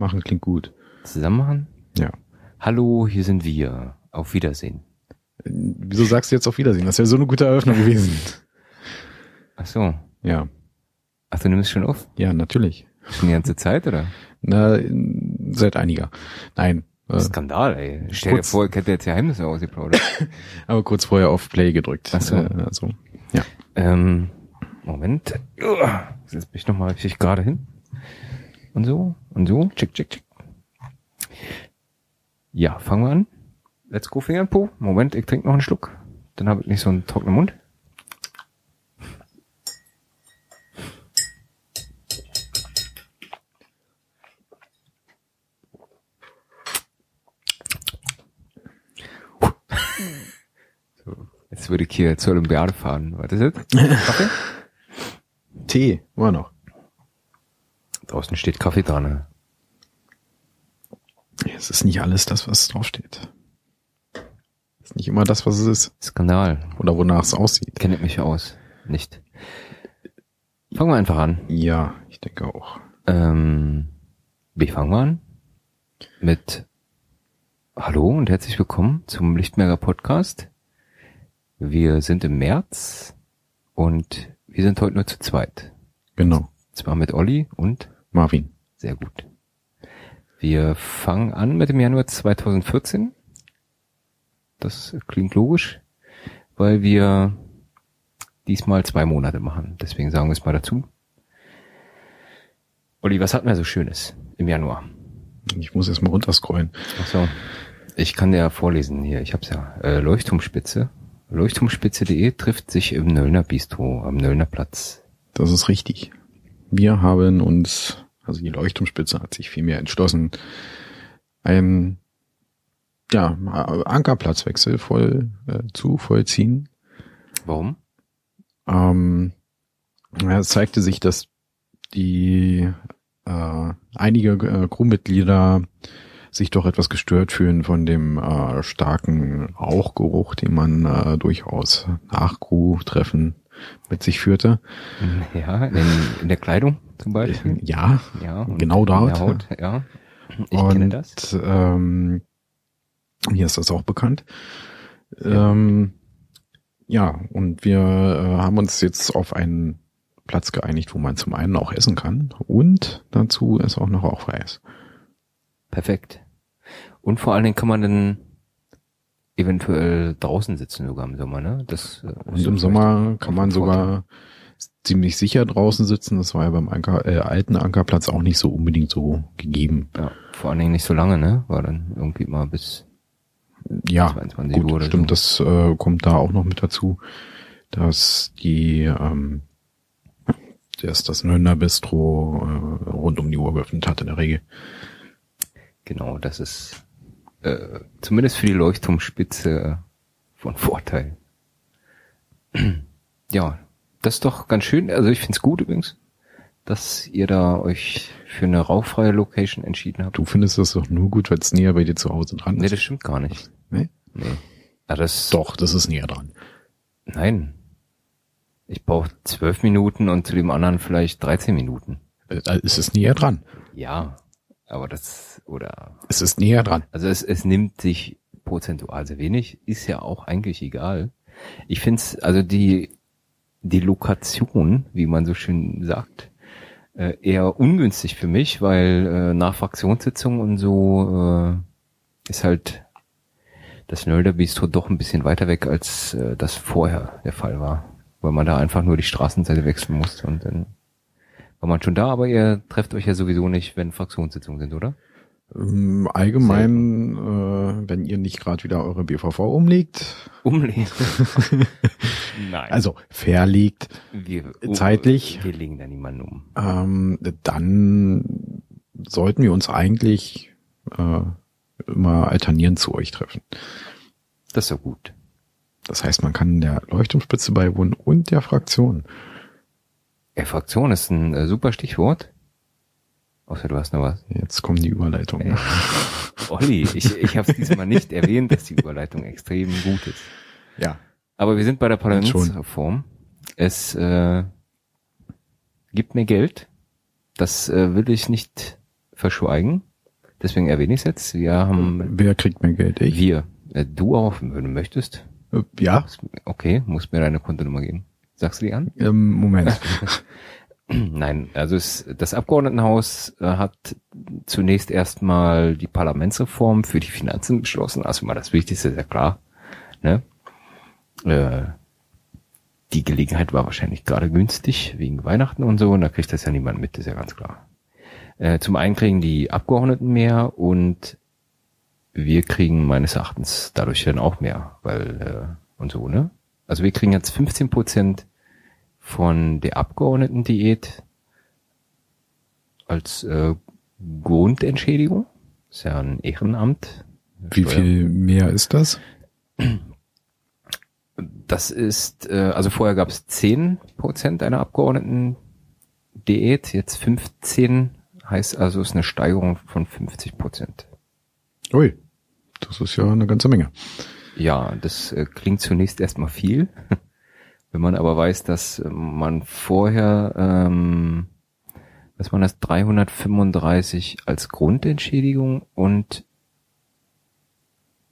Machen klingt gut. Zusammen machen? Ja. Hallo, hier sind wir. Auf Wiedersehen. Wieso sagst du jetzt auf Wiedersehen? Das wäre so eine gute Eröffnung gewesen. Ach so. Ja. Ach, du nimmst schon auf? Ja, natürlich. Schon die ganze Zeit, oder? Na, seit einiger. Nein. Äh, Skandal, ey. Stell dir vor, ich hätte jetzt Geheimnisse ausgeplaudert. aber kurz vorher auf Play gedrückt. Ach so. Äh, also, ja. ähm, Moment. Uah. Setz mich nochmal richtig gerade hin. Und so, und so. Check, check, check. Ja, fangen wir an. Let's go Finger Po. Moment, ich trinke noch einen Schluck. Dann habe ich nicht so einen trockenen Mund. So, jetzt würde ich hier zur Olympiade fahren. Was ist das? Kaffee? Tee, immer noch. Draußen steht Kaffee dran. Ne? Es ist nicht alles das, was draufsteht. Es ist nicht immer das, was es ist. Skandal. Oder wonach es aussieht. Kenne ich mich aus. Nicht. Fangen wir einfach an. Ja, ich denke auch. Ähm, wie fangen wir an? Mit Hallo und herzlich willkommen zum Lichtmerger Podcast. Wir sind im März und wir sind heute nur zu zweit. Genau. Zwar mit Olli und Marvin. sehr gut. Wir fangen an mit dem Januar 2014. Das klingt logisch, weil wir diesmal zwei Monate machen. Deswegen sagen wir es mal dazu. Olli, was hatten wir so Schönes im Januar? Ich muss erst mal runterscrollen. Ach so. Ich kann dir ja vorlesen hier. Ich hab's ja. Äh, Leuchtturmspitze. Leuchtturmspitze.de trifft sich im Nöllner Bistro am Nöllner Platz. Das ist richtig. Wir haben uns, also die Leuchtturmspitze hat sich vielmehr entschlossen, einen ja, Ankerplatzwechsel voll äh, zu vollziehen. Warum? Ähm, es zeigte sich, dass die äh, einige äh, Crewmitglieder sich doch etwas gestört fühlen von dem äh, starken Rauchgeruch, den man äh, durchaus nach Crew-Treffen mit sich führte. Ja, in, in der Kleidung zum Beispiel. Ja, Ja. Genau dort. Haut, ja. Ich und kenne das. Ähm, mir ist das auch bekannt. Ähm, ja, und wir äh, haben uns jetzt auf einen Platz geeinigt, wo man zum einen auch essen kann und dazu ist auch noch rauchfrei ist. Perfekt. Und vor allen Dingen kann man dann eventuell draußen sitzen sogar im Sommer, ne? Das, äh, Und im Sommer kann man sogar ziemlich sicher draußen sitzen. Das war ja beim Anker, äh, alten Ankerplatz auch nicht so unbedingt so gegeben. Ja, vor allen Dingen nicht so lange, ne? War dann irgendwie mal bis Ja, 22 gut, Uhr oder stimmt, so. das äh, kommt da auch noch mit dazu, dass die ähm, dass das Nürnberg Bistro äh, rund um die Uhr geöffnet hat in der Regel. Genau, das ist äh, zumindest für die Leuchtturmspitze von Vorteil. ja, das ist doch ganz schön. Also ich find's gut übrigens, dass ihr da euch für eine rauchfreie Location entschieden habt. Du findest das doch nur gut, weil es näher bei dir zu Hause dran Nee, ist. das stimmt gar nicht. Nee? Nee. Ja, das Doch, das ist näher dran. Nein. Ich brauche zwölf Minuten und zu dem anderen vielleicht 13 Minuten. Äh, es ist näher dran. Ja, aber das, oder, Es ist näher dran. also es, es nimmt sich prozentual sehr wenig, ist ja auch eigentlich egal. Ich find's, also die, die Lokation, wie man so schön sagt, äh, eher ungünstig für mich, weil äh, nach Fraktionssitzungen und so äh, ist halt das Nölder Bistro doch ein bisschen weiter weg, als äh, das vorher der Fall war. Weil man da einfach nur die Straßenseite wechseln musste und dann war man schon da, aber ihr trefft euch ja sowieso nicht, wenn Fraktionssitzungen sind, oder? Ähm, allgemein, äh, wenn ihr nicht gerade wieder eure BVV umlegt, Umlegen. Nein. also verlegt, wir, zeitlich- Wir legen da niemanden um. ähm, dann sollten wir uns eigentlich äh, immer alternierend zu euch treffen. Das ist ja gut. Das heißt, man kann der Leuchtturmspitze beiwohnen und der Fraktion. Ja, Fraktion ist ein äh, super Stichwort. Außer du hast noch was. Jetzt kommen die Überleitungen. Ey. Olli, ich, ich habe es diesmal nicht erwähnt, dass die Überleitung extrem gut ist. Ja. Aber wir sind bei der. Parlamentsreform. Es äh, gibt mehr Geld. Das äh, will ich nicht verschweigen. Deswegen erwähne ich es jetzt. Wir haben, Wer kriegt mehr Geld? Ich? wir, äh, du auch, wenn du möchtest. Äh, Ja, Okay, musst mir deine Kontonummer geben. Sagst du die an? ähm, Moment. Nein, also es, das Abgeordnetenhaus äh, hat zunächst erstmal die Parlamentsreform für die Finanzen beschlossen. Also mal das Wichtigste ist ja klar. Ne? Äh, die Gelegenheit war wahrscheinlich gerade günstig wegen Weihnachten und so, und da kriegt das ja niemand mit, ist ja ganz klar. Äh, zum einen kriegen die Abgeordneten mehr und wir kriegen meines Erachtens dadurch dann auch mehr, weil äh, und so, ne? Also wir kriegen jetzt 15 Prozent von der Abgeordnetendiät als äh, Grundentschädigung. Ist ja ein Ehrenamt. Wie Steuer- viel mehr ist das? Das ist, äh, also vorher gab es 10 Prozent einer Abgeordnetendiät, jetzt 15 heißt also ist eine Steigerung von 50 Prozent. Ui, das ist ja eine ganze Menge. Ja, das äh, klingt zunächst erstmal viel. Wenn man aber weiß, dass äh, man vorher, ähm, was man das 335 als Grundentschädigung und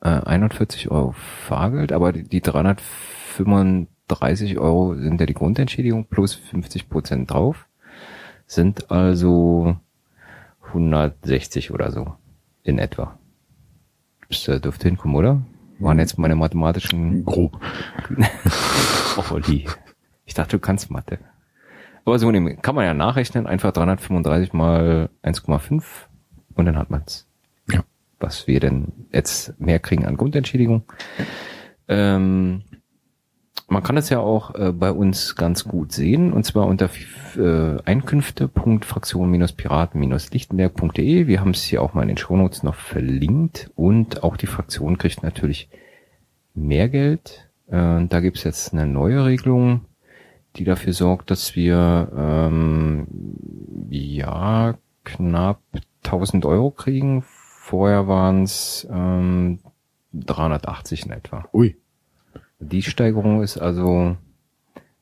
äh, 41 Euro Fahrgeld, aber die, die 335 Euro sind ja die Grundentschädigung plus 50 Prozent drauf, sind also 160 oder so in etwa. Das dürfte hinkommen, oder? Waren jetzt meine mathematischen Grob. Oh, Olli. Ich dachte, du kannst Mathe. Aber so nehmen- kann man ja nachrechnen, einfach 335 mal 1,5 und dann hat man's. Ja. Was wir denn jetzt mehr kriegen an Grundentschädigung. Ähm, man kann es ja auch äh, bei uns ganz gut sehen, und zwar unter äh, einkünfte.fraktion-piraten-lichtenberg.de. Wir haben es hier auch mal in den Shownotes noch verlinkt und auch die Fraktion kriegt natürlich mehr Geld. Äh, da gibt's jetzt eine neue Regelung, die dafür sorgt, dass wir ähm, ja knapp 1000 Euro kriegen. Vorher waren's ähm, 380 in etwa. Ui. Die Steigerung ist also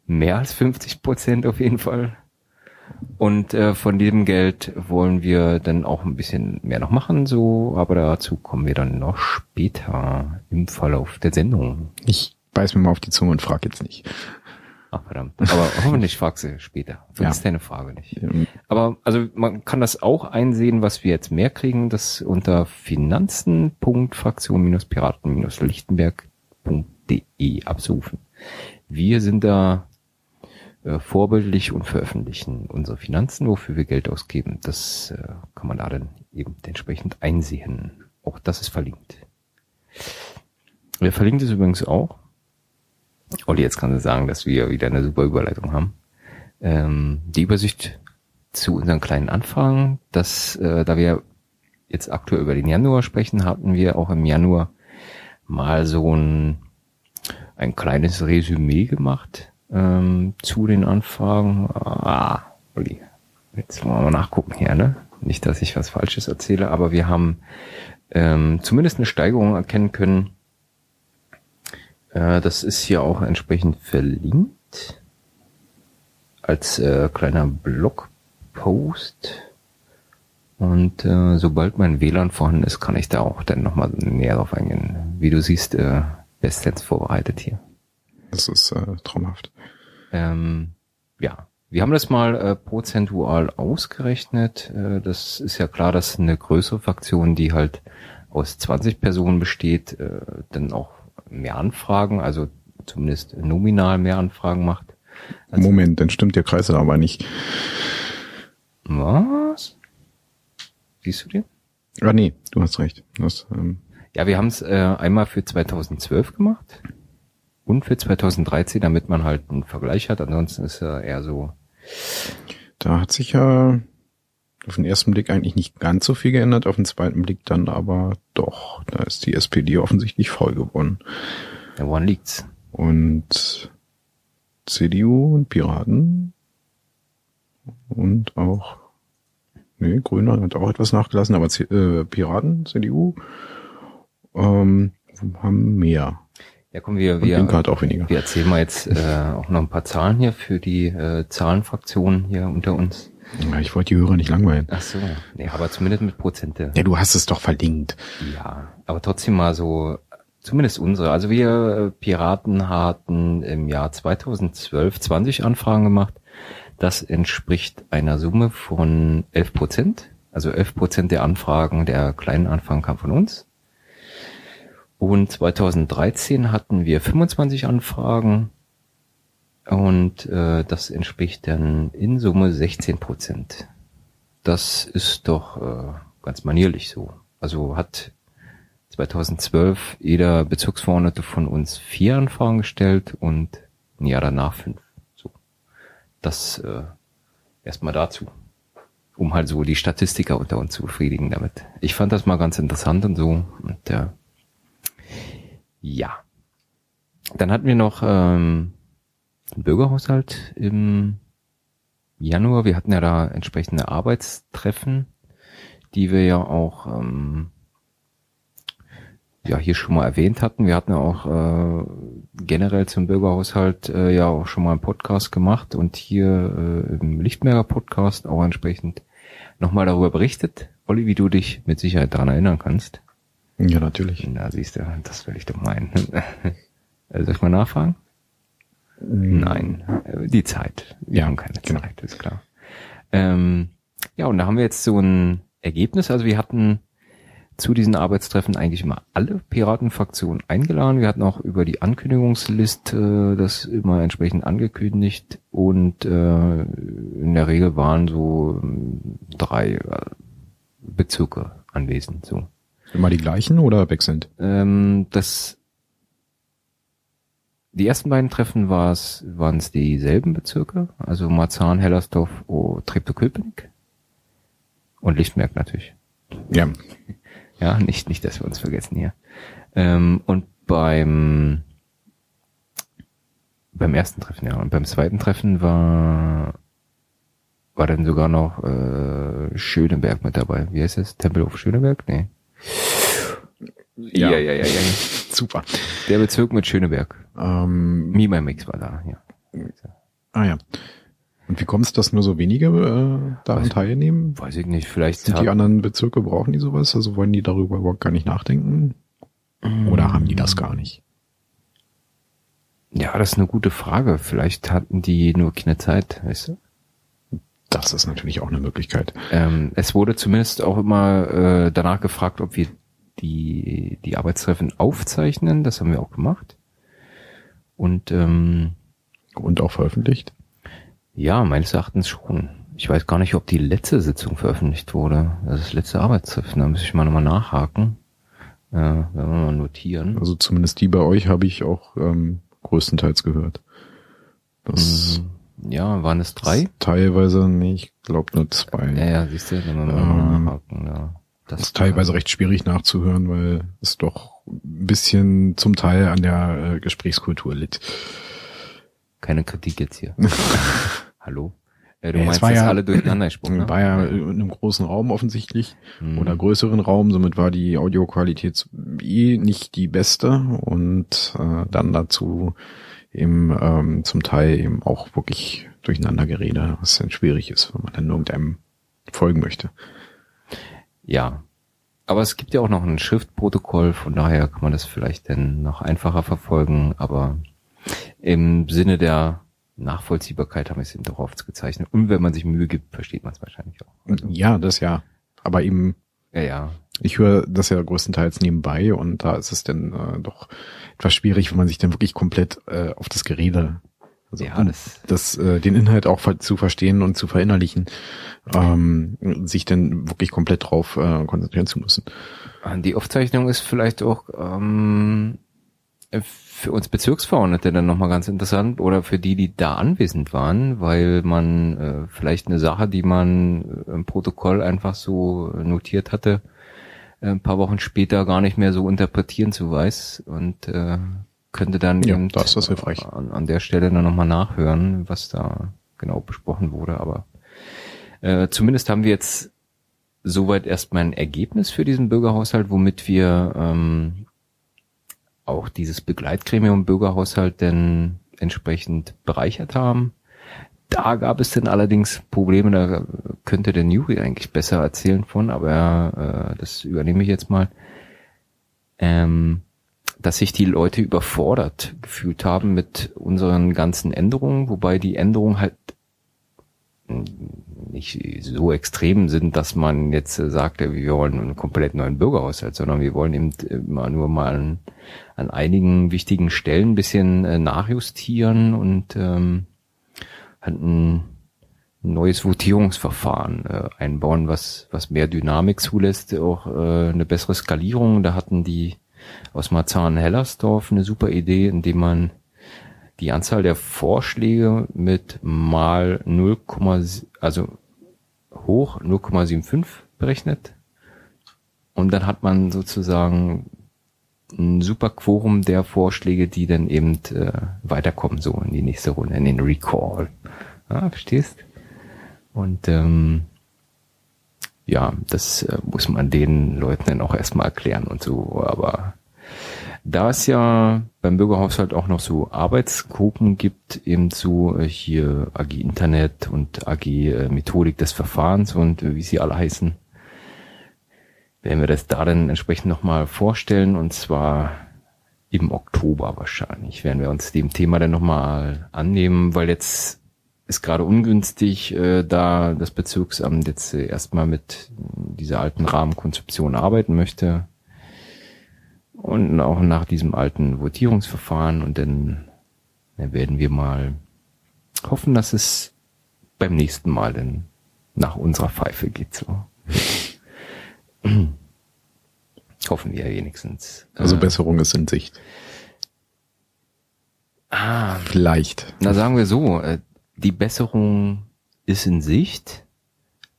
mehr als 50 Prozent auf jeden Fall. Und äh, von diesem Geld wollen wir dann auch ein bisschen mehr noch machen, so, aber dazu kommen wir dann noch später im Verlauf der Sendung. Ich beiß mir mal auf die Zunge und frag jetzt nicht. Ach verdammt. Aber hoffentlich fragst du später. Vergiss Ja. deine Frage nicht. Aber also man kann das auch einsehen, was wir jetzt mehr kriegen, das unter finanzen.fraktion-piraten-lichtenberg.de absuchen. Wir sind da äh, vorbildlich und veröffentlichen unsere Finanzen, wofür wir Geld ausgeben. Das äh, kann man da dann eben entsprechend einsehen. Auch das ist verlinkt. Wer verlinkt ist übrigens auch. Olli, jetzt kann sie sagen, dass wir wieder eine super Überleitung haben. Ähm, die Übersicht zu unseren kleinen Anfragen, dass äh, da wir jetzt aktuell über den Januar sprechen, hatten wir auch im Januar mal so ein, ein kleines Resümee gemacht ähm, zu den Anfragen. Ah, Olli, jetzt wollen wir mal nachgucken hier, ne? Nicht, dass ich was Falsches erzähle, aber wir haben ähm, zumindest eine Steigerung erkennen können. Äh, das ist hier auch entsprechend verlinkt als äh, kleiner Blogpost. Und äh, sobald mein WLAN vorhanden ist, kann ich da auch dann nochmal näher drauf eingehen. Wie du siehst, äh, bestens vorbereitet hier. Das ist äh, traumhaft. Ähm, ja, wir haben das mal äh, prozentual ausgerechnet. Äh, das ist ja klar, dass eine größere Fraktion, die halt aus 20 Personen besteht, äh, dann auch mehr Anfragen, also zumindest nominal mehr Anfragen macht. Also- Moment, dann stimmt der Kreis aber nicht. Was? Siehst du den? Ah nee, du hast recht. Das, ähm, Ja, wir haben es äh, einmal für 2012 gemacht und für 2013, damit man halt einen Vergleich hat. Ansonsten ist er eher so, da hat sich ja auf den ersten Blick eigentlich nicht ganz so viel geändert, auf den zweiten Blick dann aber doch. Da ist die SPD offensichtlich voll geworden. ja, woran liegt's? Und CDU und Piraten und auch, nee, Grüne hat auch etwas nachgelassen, aber C äh, Piraten, CDU, ähm, haben mehr. Ja, komm, wir, wir, auch weniger. wir erzählen mal jetzt äh, auch noch ein paar Zahlen hier für die äh, Zahlenfraktionen hier unter uns. Ja, ich wollte die Hörer nicht langweilen. Ach so. Nee, aber zumindest mit Prozente. Ja, du hast es doch verlinkt. Ja, aber trotzdem mal so, zumindest unsere. Also wir äh, Piraten hatten im Jahr 2012 20 Anfragen gemacht. Das entspricht einer Summe von 11 Prozent. Also 11 Prozent der Anfragen, der kleinen Anfragen kam von uns. Und 2013 hatten wir 25 Anfragen und äh, das entspricht dann in Summe 16 Prozent. Das ist doch äh, ganz manierlich so. Also hat 2012 jeder Bezirksverordnete von uns vier Anfragen gestellt und ein Jahr danach fünf. So. Das äh, erstmal dazu. Um halt so die Statistiker unter uns zu befriedigen damit. Ich fand das mal ganz interessant und so. Und äh, ja. Dann hatten wir noch ähm, Bürgerhaushalt im Januar. Wir hatten ja da entsprechende Arbeitstreffen, die wir ja auch ähm, ja hier schon mal erwähnt hatten. Wir hatten ja auch äh, generell zum Bürgerhaushalt äh, ja auch schon mal einen Podcast gemacht und hier äh, im Lichtmerger Podcast auch entsprechend nochmal darüber berichtet. Olli, wie du dich mit Sicherheit daran erinnern kannst. Ja, natürlich. Na, siehst du, das will ich doch meinen. Äh, Soll ich mal nachfragen? Mhm. Nein, äh, die Zeit. Wir Ja, haben keine genau. Zeit, ist klar. Ähm, ja, und da haben wir jetzt so ein Ergebnis. Also wir hatten zu diesen Arbeitstreffen eigentlich immer alle Piratenfraktionen eingeladen. Wir hatten auch über die Ankündigungsliste das immer entsprechend angekündigt und äh, in der Regel waren so ähm, drei äh, Bezirke anwesend. So. Immer die gleichen oder wechselnd? Ähm, das die ersten beiden Treffen waren es dieselben Bezirke, also Marzahn, Hellersdorf, oh, Treptow-Köpenick und Lichtenberg natürlich. Ja. Ja, nicht, nicht, dass wir uns vergessen hier. Ähm, und beim beim ersten Treffen, ja, und beim zweiten Treffen war war dann sogar noch äh, Schöneberg mit dabei. Wie heißt es? Tempelhof Schöneberg? Nee. Ja. ja, ja, ja. ja. Super. Der Bezirk mit Schöneberg. Ähm, Mima Mix war da, ja. ah ja. Und wie kommt es, dass nur so wenige äh, daran Weiß- teilnehmen? Weiß ich nicht, vielleicht Sind die anderen Bezirke, brauchen die sowas? Also wollen die darüber überhaupt gar nicht nachdenken? Oder haben die das gar nicht? Ja, das ist eine gute Frage. Vielleicht hatten die nur keine Zeit, weißt du? Das ist natürlich auch eine Möglichkeit. Ähm, es wurde zumindest auch immer äh, danach gefragt, ob wir die, die Arbeitstreffen aufzeichnen. Das haben wir auch gemacht. Und ähm, Und auch veröffentlicht? ja, meines Erachtens schon. Ich weiß gar nicht, ob die letzte Sitzung veröffentlicht wurde. Das ist das letzte Arbeitstreffen. Da muss ich mal nochmal nachhaken. Äh, werden wir mal notieren. Also zumindest die bei euch habe ich auch ähm, größtenteils gehört. Das Mhm. Ja, waren es drei? teilweise, nee, ich glaube nur zwei. Ja, ja, siehst du, dann Ähm, mal nachhaken. Ja. Das ist teilweise recht schwierig nachzuhören, weil es doch ein bisschen zum Teil an der äh, Gesprächskultur litt. Keine Kritik jetzt hier. Hallo? Äh, du Ja, es meinst, war dass ja- alle durcheinander gesprungen ne? War ja in einem großen Raum offensichtlich Mhm. oder größeren Raum, somit war die Audioqualität eh nicht die beste und äh, dann dazu eben ähm, zum Teil eben auch wirklich Durcheinandergerede, was dann schwierig ist, wenn man dann irgendeinem folgen möchte. Ja. Aber es gibt ja auch noch ein Schriftprotokoll, von daher kann man das vielleicht dann noch einfacher verfolgen, aber im Sinne der Nachvollziehbarkeit haben wir es eben doch aufgezeichnet. Und wenn man sich Mühe gibt, versteht man es wahrscheinlich auch. Also, Ja, das ja. Aber eben ja, ja. Ich höre das ja größtenteils nebenbei und da ist es dann äh, doch etwas schwierig, wenn man sich dann wirklich komplett äh, auf das Gerede, also ja, das, das, äh, den Inhalt auch zu verstehen und zu verinnerlichen, ähm, sich dann wirklich komplett drauf äh, konzentrieren zu müssen. die Aufzeichnung ist vielleicht auch ähm, für uns Bezirksverordnete dann nochmal ganz interessant oder für die, die da anwesend waren, weil man äh, vielleicht eine Sache, die man äh, im Protokoll einfach so notiert hatte, ein paar Wochen später gar nicht mehr so interpretieren zu weiß und äh, könnte dann Ja, eben da ist das hilfreich. an, an der Stelle dann nochmal nachhören, was da genau besprochen wurde. Aber äh, zumindest haben wir jetzt soweit erstmal ein Ergebnis für diesen Bürgerhaushalt, womit wir ähm, auch dieses Begleitgremium Bürgerhaushalt denn entsprechend bereichert haben. Da gab es dann allerdings Probleme, da könnte der Nuri eigentlich besser erzählen von, aber äh, das übernehme ich jetzt mal. Ähm, dass sich die Leute überfordert gefühlt haben mit unseren ganzen Änderungen, wobei die Änderungen halt nicht so extrem sind, dass man jetzt sagt, wir wollen einen komplett neuen Bürgerhaushalt, sondern wir wollen eben immer nur mal an, an einigen wichtigen Stellen ein bisschen äh, nachjustieren und ähm, ein neues Votierungsverfahren äh, einbauen, was, was mehr Dynamik zulässt, auch äh, eine bessere Skalierung. Da hatten die aus Marzahn-Hellersdorf eine super Idee, indem man die Anzahl der Vorschläge mit mal 0, also hoch 0,75 berechnet. Und dann hat man sozusagen ein super Quorum der Vorschläge, die dann eben äh, weiterkommen, so in die nächste Runde, in den Recall. Ja, verstehst? Und ähm, ja, das äh, muss man den Leuten dann auch erstmal erklären und so. Aber da es ja beim Bürgerhaushalt auch noch so Arbeitsgruppen gibt, eben so äh, hier AG Internet und AG äh, Methodik des Verfahrens und äh, wie sie alle heißen, werden wir das da dann entsprechend nochmal vorstellen und zwar im Oktober wahrscheinlich werden wir uns dem Thema dann nochmal annehmen, weil jetzt ist gerade ungünstig, äh, da das Bezirksamt jetzt äh, erstmal mit dieser alten Rahmenkonzeption arbeiten möchte. Und auch nach diesem alten Votierungsverfahren und dann, dann werden wir mal hoffen, dass es beim nächsten Mal dann nach unserer Pfeife geht so. Hoffen wir wenigstens. Also äh, Besserung ist in Sicht. Ah, vielleicht. Na sagen wir so, äh, die Besserung ist in Sicht,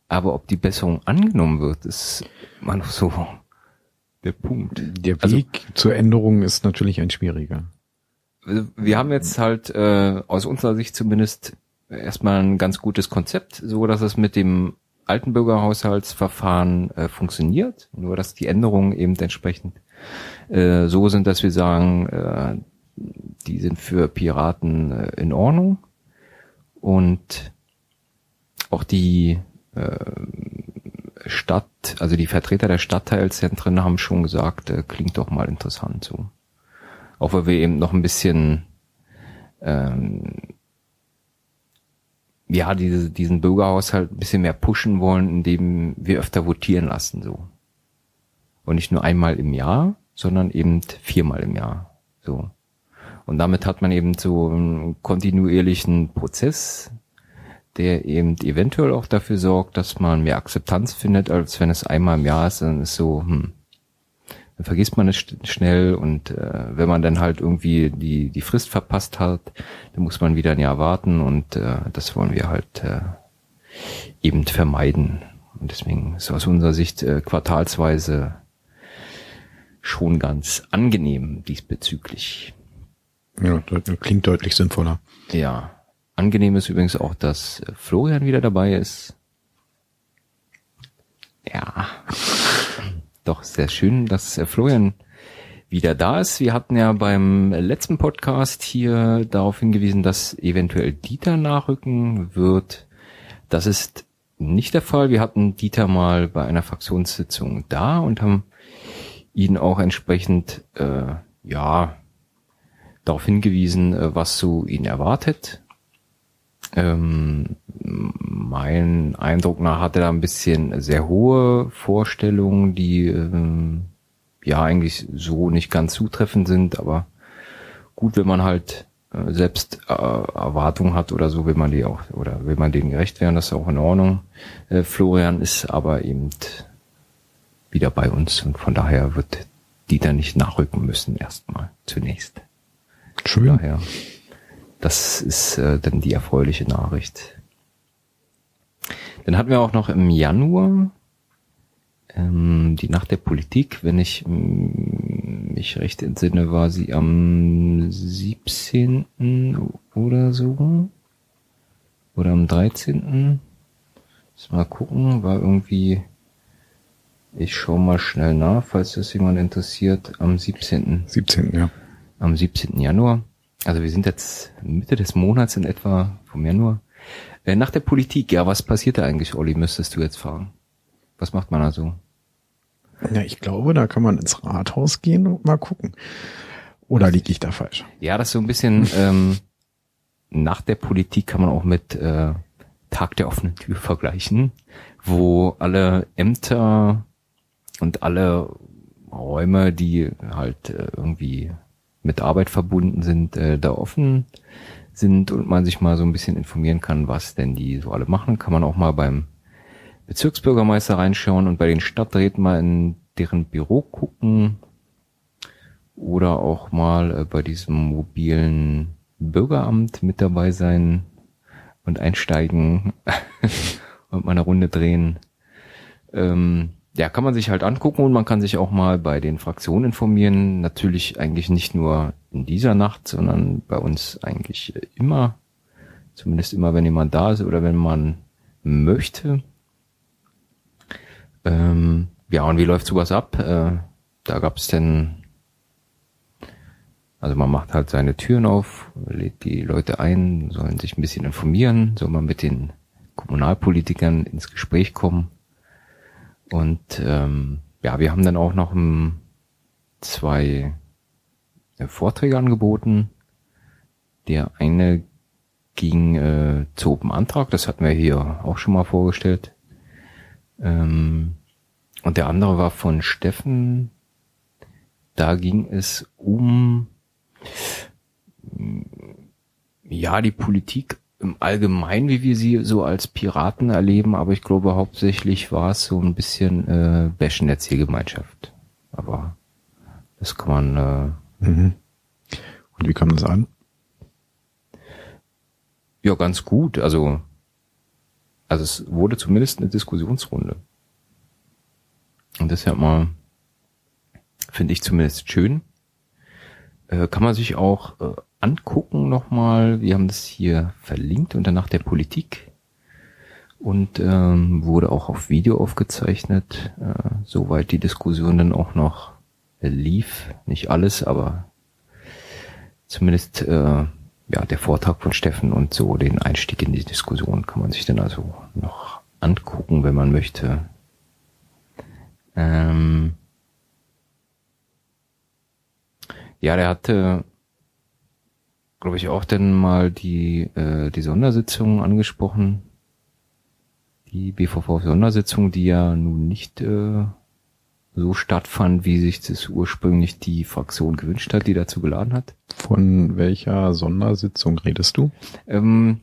aber ob die Besserung angenommen wird, ist immer noch so der Punkt. Der also Weg also, zur Änderung ist natürlich ein schwieriger. Wir haben jetzt halt äh, aus unserer Sicht zumindest erstmal ein ganz gutes Konzept, so dass es mit dem alten Bürgerhaushaltsverfahren äh, funktioniert, nur dass die Änderungen eben entsprechend äh, so sind, dass wir sagen, äh, die sind für Piraten äh, in Ordnung und auch die äh, Stadt, also die Vertreter der Stadtteilzentren haben schon gesagt, äh, klingt doch mal interessant so. Auch weil wir eben noch ein bisschen ähm, ja, diese, diesen Bürgerhaushalt ein bisschen mehr pushen wollen, indem wir öfter votieren lassen, so. Und nicht nur einmal im Jahr, sondern eben viermal im Jahr, so. Und damit hat man eben so einen kontinuierlichen Prozess, der eben eventuell auch dafür sorgt, dass man mehr Akzeptanz findet, als wenn es einmal im Jahr ist, dann ist so, hm, dann vergisst man es schnell und äh, wenn man dann halt irgendwie die, die Frist verpasst hat, dann muss man wieder ein Jahr warten und äh, das wollen wir halt äh, eben vermeiden. Und deswegen ist aus unserer Sicht äh, quartalsweise schon ganz angenehm diesbezüglich. Ja, klingt deutlich sinnvoller. Ja. Angenehm ist übrigens auch, dass Florian wieder dabei ist. Ja. Doch, sehr schön, dass Florian wieder da ist. Wir hatten ja beim letzten Podcast hier darauf hingewiesen, dass eventuell Dieter nachrücken wird. Das ist nicht der Fall. Wir hatten Dieter mal bei einer Fraktionssitzung da und haben ihn auch entsprechend, äh, ja, darauf hingewiesen, äh, was so ihn erwartet. Ähm, mein Eindruck nach hat er da ein bisschen sehr hohe Vorstellungen, die ähm, ja eigentlich so nicht ganz zutreffend sind, aber gut, wenn man halt äh, selbst äh, Erwartungen hat oder so, will man die auch, oder will man denen gerecht werden, das ist auch in Ordnung. Äh, Florian ist aber eben wieder bei uns und von daher wird Dieter nicht nachrücken müssen erstmal zunächst. Schön. Daher, das ist äh, dann die erfreuliche Nachricht. Dann hatten wir auch noch im Januar ähm, die Nacht der Politik, wenn ich mich recht entsinne, war sie am 17. oder so. Oder am 13. mal gucken, war irgendwie, ich schau mal schnell nach, falls das jemand interessiert, am 17. 17. ja am 17. Januar. Also wir sind jetzt Mitte des Monats in etwa vom Januar. Äh, nach der Politik, ja, was passiert da eigentlich, Olli, müsstest du jetzt fragen? Was macht man da so? Ja, ich glaube, da kann man ins Rathaus gehen und mal gucken. Oder liege ich da falsch? Ja, das ist so ein bisschen, ähm, nach der Politik kann man auch mit äh, Tag der offenen Tür vergleichen, wo alle Ämter und alle Räume, die halt äh, irgendwie mit Arbeit verbunden sind, äh, da offen sind und man sich mal so ein bisschen informieren kann, was denn die so alle machen. Kann man auch mal beim Bezirksbürgermeister reinschauen und bei den Stadträten mal in deren Büro gucken oder auch mal äh, bei diesem mobilen Bürgeramt mit dabei sein und einsteigen und mal eine Runde drehen. Ähm, ja, kann man sich halt angucken und man kann sich auch mal bei den Fraktionen informieren. Natürlich eigentlich nicht nur in dieser Nacht, sondern bei uns eigentlich immer. Zumindest immer, wenn jemand da ist oder wenn man möchte. Ähm, ja, und wie läuft sowas ab? Äh, da gab es denn, also man macht halt seine Türen auf, lädt die Leute ein, sollen sich ein bisschen informieren, soll man mit den Kommunalpolitikern ins Gespräch kommen. Und ähm, ja, wir haben dann auch noch um, zwei äh, Vorträge angeboten. Der eine ging äh, zu Open Antrag, das hatten wir hier auch schon mal vorgestellt. Ähm, und der andere war von Steffen. Da ging es um ja die Politik im Allgemeinen, wie wir sie so als Piraten erleben, aber ich glaube hauptsächlich war es so ein bisschen äh, Bashen der Zielgemeinschaft. Aber das kann man. Äh, mhm. Und wie kam das an? Ja, ganz gut. Also, also es wurde zumindest eine Diskussionsrunde. Und ja mal, finde ich zumindest schön. Äh, kann man sich auch äh, angucken nochmal. Wir haben das hier verlinkt unter Nach der Politik und ähm, wurde auch auf Video aufgezeichnet, äh, soweit die Diskussion dann auch noch lief. Nicht alles, aber zumindest äh, ja der Vortrag von Steffen und so den Einstieg in die Diskussion kann man sich dann also noch angucken, wenn man möchte. Ähm, ja, der hatte glaube ich, auch dann mal die, äh, die Sondersitzung angesprochen. Die BVV-Sondersitzung, die ja nun nicht äh, so stattfand, wie sich das ursprünglich die Fraktion gewünscht hat, die dazu geladen hat. Von welcher Sondersitzung redest du? Ähm,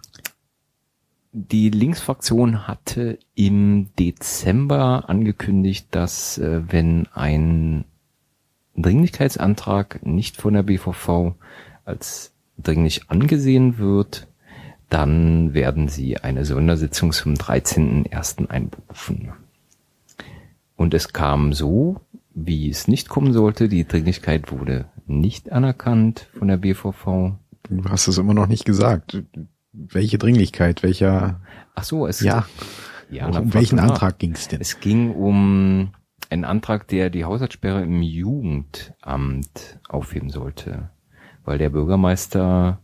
die Linksfraktion hatte im Dezember angekündigt, dass äh, wenn ein Dringlichkeitsantrag nicht von der BVV als dringlich angesehen wird, dann werden sie eine Sondersitzung zum 13.01. einberufen. Und es kam so, wie es nicht kommen sollte. Die Dringlichkeit wurde nicht anerkannt von der BVV. Du hast es immer noch nicht gesagt. Welche Dringlichkeit? Welcher? Ach so, es ja. ja um welchen Antrag ging es denn? Es ging um einen Antrag, der die Haushaltssperre im Jugendamt aufheben sollte weil der Bürgermeister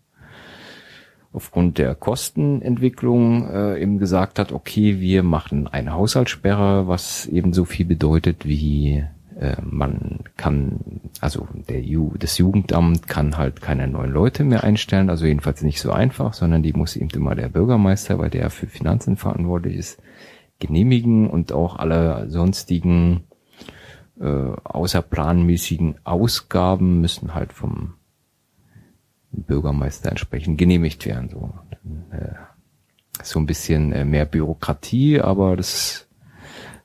aufgrund der Kostenentwicklung äh, eben gesagt hat, okay, wir machen eine Haushaltssperre, was eben so viel bedeutet wie äh, man kann, also der Ju das Jugendamt kann halt keine neuen Leute mehr einstellen, also jedenfalls nicht so einfach, sondern die muss eben immer der Bürgermeister, weil der für Finanzen verantwortlich ist, genehmigen und auch alle sonstigen äh, außerplanmäßigen Ausgaben müssen halt vom Bürgermeister entsprechend genehmigt werden. So, äh, so ein bisschen äh, mehr Bürokratie, aber das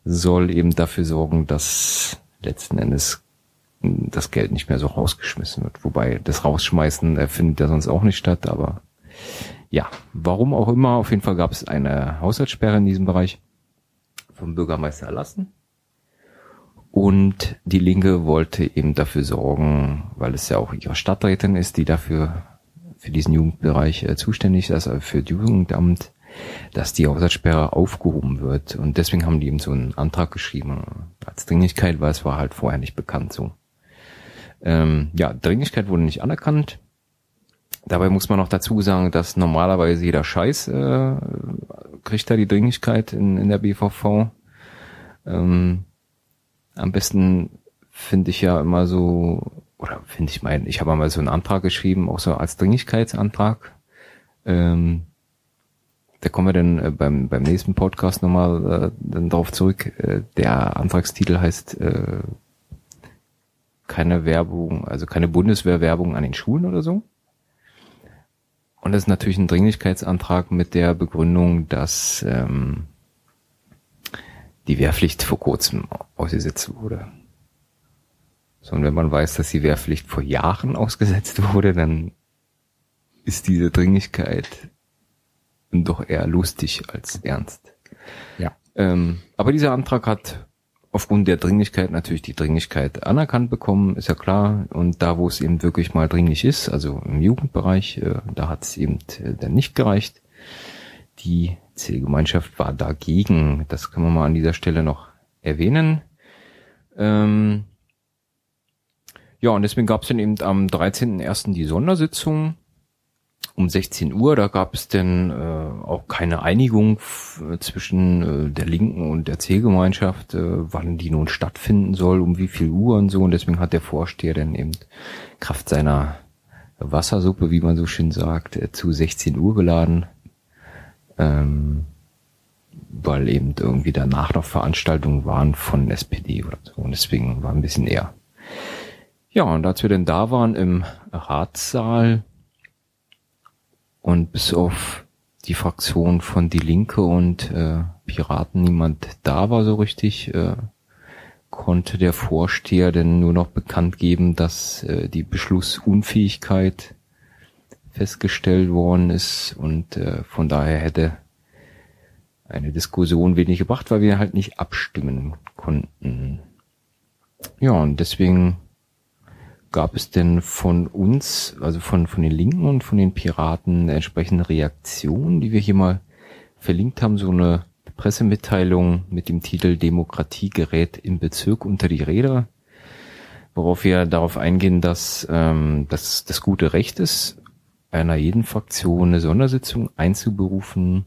soll eben dafür sorgen, dass letzten Endes das Geld nicht mehr so rausgeschmissen wird. Wobei das Rausschmeißen äh, findet ja sonst auch nicht statt, aber ja, warum auch immer, auf jeden Fall gab es eine Haushaltssperre in diesem Bereich vom Bürgermeister erlassen. Und die Linke wollte eben dafür sorgen, weil es ja auch ihre Stadträtin ist, die dafür für diesen Jugendbereich äh, zuständig ist, also für das Jugendamt, dass die Haushaltssperre aufgehoben wird. Und deswegen haben die eben so einen Antrag geschrieben als Dringlichkeit, weil es war halt vorher nicht bekannt so. Ähm, ja, Dringlichkeit wurde nicht anerkannt. Dabei muss man noch dazu sagen, dass normalerweise jeder Scheiß äh, kriegt da die Dringlichkeit in, in der BVV. Ähm, am besten finde ich ja immer so, oder finde ich mein, ich habe einmal so einen Antrag geschrieben, auch so als Dringlichkeitsantrag. Ähm, da kommen wir dann äh, beim, beim nächsten Podcast nochmal äh, dann darauf zurück. Äh, der Antragstitel heißt äh, keine Werbung, also keine Bundeswehrwerbung an den Schulen oder so. Und das ist natürlich ein Dringlichkeitsantrag mit der Begründung, dass ähm, die Wehrpflicht vor kurzem ausgesetzt wurde. So, und wenn man weiß, dass die Wehrpflicht vor Jahren ausgesetzt wurde, dann ist diese Dringlichkeit doch eher lustig als ernst. Ja. Ähm, aber dieser Antrag hat aufgrund der Dringlichkeit natürlich die Dringlichkeit anerkannt bekommen, ist ja klar. Und da, wo es eben wirklich mal dringlich ist, also im Jugendbereich, äh, da hat es eben äh, dann nicht gereicht. Die Zielgemeinschaft war dagegen. Das kann man mal an dieser Stelle noch erwähnen. Ähm ja, und deswegen gab es dann eben am 13.01. die Sondersitzung um 16 Uhr. Da gab es denn äh, auch keine Einigung zwischen äh, der Linken und der Zielgemeinschaft, äh, wann die nun stattfinden soll, um wie viel Uhr und so. Und deswegen hat der Vorsteher dann eben Kraft seiner Wassersuppe, wie man so schön sagt, äh, zu 16 Uhr geladen. Ähm, weil eben irgendwie danach noch Veranstaltungen waren von SPD oder so. Und deswegen war ein bisschen eher. Ja, und als wir denn da waren im Ratssaal, und bis auf die Fraktion von Die Linke und äh, Piraten niemand da war so richtig, äh, konnte der Vorsteher denn nur noch bekannt geben, dass äh, die Beschlussunfähigkeit festgestellt worden ist und äh, von daher hätte eine Diskussion wenig gebracht, weil wir halt nicht abstimmen konnten. Ja, und deswegen gab es denn von uns, also von, von den Linken und von den Piraten eine entsprechende Reaktion, die wir hier mal verlinkt haben, so eine Pressemitteilung mit dem Titel Demokratie gerät im Bezirk unter die Räder, worauf wir darauf eingehen, dass ähm, das das gute Recht ist, einer jeden Fraktion eine Sondersitzung einzuberufen,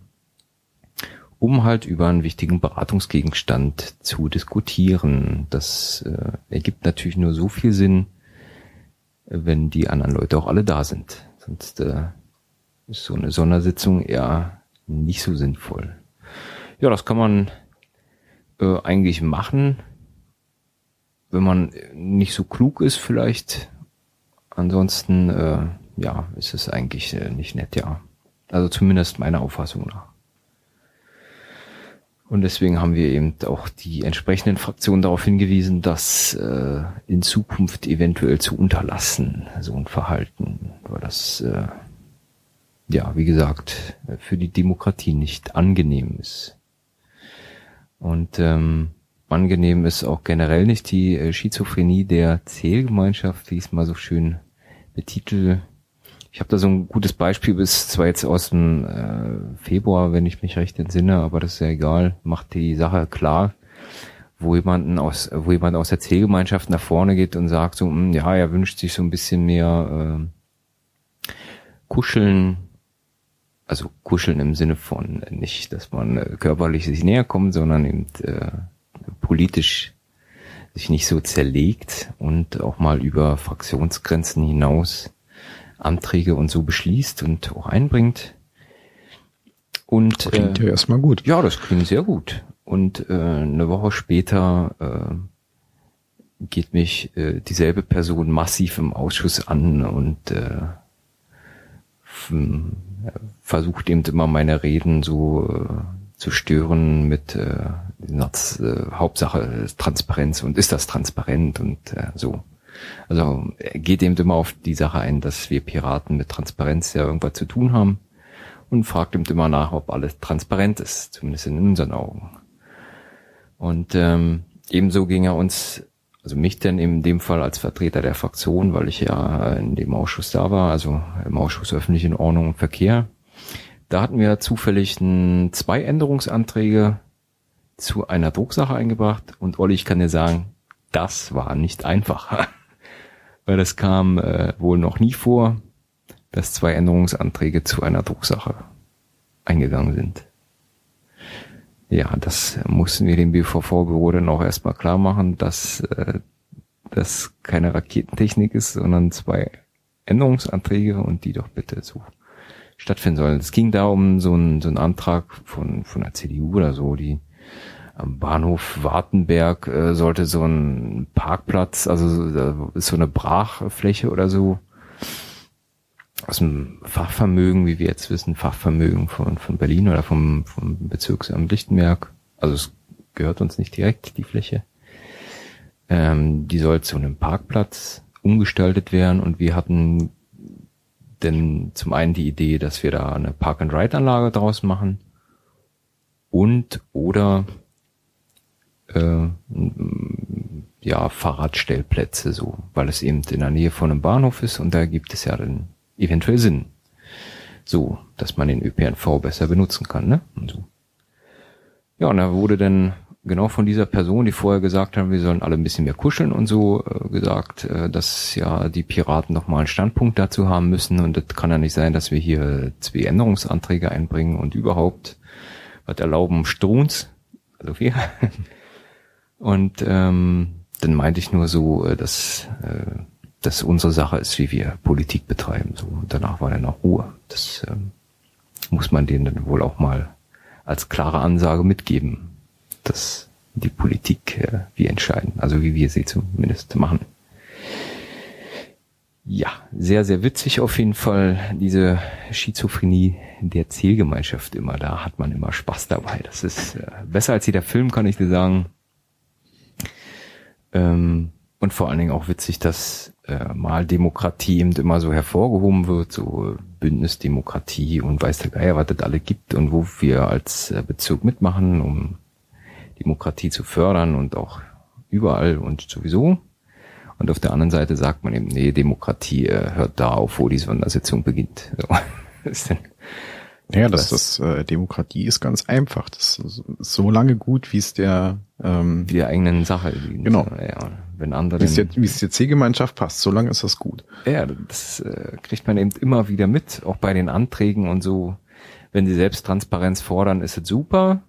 um halt über einen wichtigen Beratungsgegenstand zu diskutieren. Das äh, ergibt natürlich nur so viel Sinn, wenn die anderen Leute auch alle da sind. Sonst äh, ist so eine Sondersitzung eher nicht so sinnvoll. Ja, das kann man äh, eigentlich machen, wenn man nicht so klug ist vielleicht. Ansonsten, äh, ja, ist es eigentlich äh, nicht nett, ja. Also zumindest meiner Auffassung nach. Und deswegen haben wir eben auch die entsprechenden Fraktionen darauf hingewiesen, das äh, in Zukunft eventuell zu unterlassen, so ein Verhalten, weil das, äh, ja, wie gesagt, für die Demokratie nicht angenehm ist. Und ähm, angenehm ist auch generell nicht die äh, Schizophrenie der Zählgemeinschaft, wie ich es mal so schön betitel, ich habe da so ein gutes Beispiel, bis zwar jetzt aus dem äh, Februar, wenn ich mich recht entsinne, aber das ist ja egal, macht die Sache klar, wo jemanden aus, wo jemand aus der Zielgemeinschaft nach vorne geht und sagt so, mh, hm, ja, er wünscht sich so ein bisschen mehr äh, Kuscheln, also Kuscheln im Sinne von nicht, dass man äh, körperlich sich näher kommt, sondern eben äh, politisch sich nicht so zerlegt und auch mal über Fraktionsgrenzen hinaus Anträge und so beschließt und auch einbringt. Und klingt äh, ja erstmal gut. Ja, das klingt sehr gut. Und äh, eine Woche später äh, geht mich äh, dieselbe Person massiv im Ausschuss an und äh, versucht eben immer meine Reden so äh, zu stören mit äh, äh, Hauptsache Transparenz und ist das transparent und äh, so. Also er geht eben immer auf die Sache ein, dass wir Piraten mit Transparenz ja irgendwas zu tun haben und fragt eben immer nach, ob alles transparent ist, zumindest in unseren Augen. Und ähm, ebenso ging er uns, also mich denn in dem Fall als Vertreter der Fraktion, weil ich ja in dem Ausschuss da war, also im Ausschuss öffentliche Ordnung und Verkehr. Da hatten wir zufällig ein, zwei Änderungsanträge zu einer Drucksache eingebracht und Olli, ich kann dir sagen, das war nicht einfach. weil das kam äh, wohl noch nie vor, dass zwei Änderungsanträge zu einer Drucksache eingegangen sind. Ja, das mussten wir dem BVV-Büro dann auch erstmal klar machen, dass äh, das keine Raketentechnik ist, sondern zwei Änderungsanträge und die doch bitte so stattfinden sollen. Es ging da um so einen, so einen Antrag von, von der CDU oder so, die am Bahnhof Wartenberg äh, sollte so ein Parkplatz, also da ist so eine Brachfläche oder so aus dem Fachvermögen, wie wir jetzt wissen, Fachvermögen von, von Berlin oder vom, vom Bezirksamt Lichtenberg. Also es gehört uns nicht direkt, die Fläche. Ähm, die soll zu einem Parkplatz umgestaltet werden und wir hatten denn zum einen die Idee, dass wir da eine Park-and-Ride-Anlage draus machen und oder äh, ja Fahrradstellplätze so, weil es eben in der Nähe von einem Bahnhof ist und da gibt es ja dann eventuell Sinn, so, dass man den ÖPNV besser benutzen kann, ne? Und so. Ja, und da wurde dann genau von dieser Person, die vorher gesagt haben, wir sollen alle ein bisschen mehr kuscheln und so, äh, gesagt, äh, dass ja die Piraten noch mal einen Standpunkt dazu haben müssen und das kann ja nicht sein, dass wir hier zwei Änderungsanträge einbringen und überhaupt was erlauben Struns, also wir. Und ähm, dann meinte ich nur so, äh, dass äh, das unsere Sache ist, wie wir Politik betreiben. So und danach war dann auch Ruhe. Das ähm, muss man denen dann wohl auch mal als klare Ansage mitgeben, dass die Politik äh, wir entscheiden, also wie wir sie zumindest machen. Ja, sehr, sehr witzig auf jeden Fall, diese Schizophrenie der Zielgemeinschaft immer. Da hat man immer Spaß dabei. Das ist äh, besser als jeder Film, kann ich dir sagen. Ähm, und vor allen Dingen auch witzig, dass äh, mal Demokratie eben immer so hervorgehoben wird, so Bündnisdemokratie und weiß der Geier, was das alle gibt und wo wir als äh, Bezirk mitmachen, um Demokratie zu fördern und auch überall und sowieso. Und auf der anderen Seite sagt man eben, nee, Demokratie äh, hört da auf, wo die Sondersitzung beginnt. So. ja, das, das, äh, Demokratie ist ganz einfach. Das ist so lange gut, wie es der ähm, wie der eigenen Sache Genau. Ja, wenn andere wie es, es der C-Gemeinschaft passt, so lange ist das gut. Ja, das äh, kriegt man eben immer wieder mit, auch bei den Anträgen und so. Wenn sie selbst Transparenz fordern, ist es super.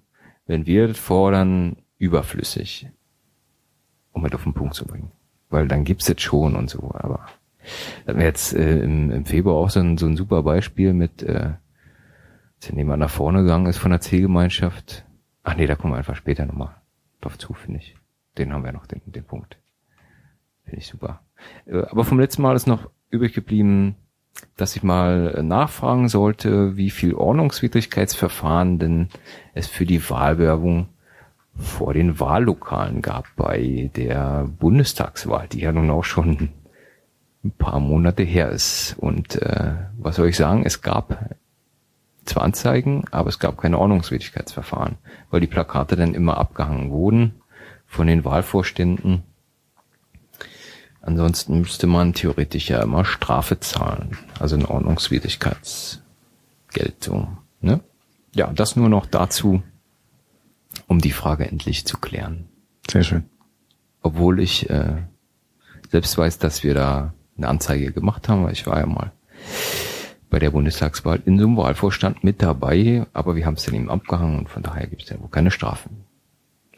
Wenn wir fordern, überflüssig, um es auf den Punkt zu bringen weil dann gibt's jetzt schon und so. Aber da wir jetzt äh, im, im Februar auch so ein, so ein super Beispiel mit, äh, als jemand nach vorne gegangen ist von der Zielgemeinschaft. Ach nee, da kommen wir einfach später nochmal drauf zu, finde ich. Den haben wir noch, den, den Punkt. Finde ich super. Äh, aber vom letzten Mal ist noch übrig geblieben, dass ich mal nachfragen sollte, wie viel Ordnungswidrigkeitsverfahren denn es für die Wahlwerbung vor den Wahllokalen gab bei der Bundestagswahl, die ja nun auch schon ein paar Monate her ist. Und äh, was soll ich sagen? Es gab zwar Anzeigen, aber es gab keine Ordnungswidrigkeitsverfahren, weil die Plakate dann immer abgehangen wurden von den Wahlvorständen. Ansonsten müsste man theoretisch ja immer Strafe zahlen, also eine Ordnungswidrigkeitsgeltung. Ne? Ja, das nur noch dazu um die Frage endlich zu klären. Sehr schön. Obwohl ich äh, selbst weiß, dass wir da eine Anzeige gemacht haben, weil ich war ja mal bei der Bundestagswahl in so einem Wahlvorstand mit dabei, aber wir haben es dann eben abgehangen und von daher gibt es ja wohl keine Strafen.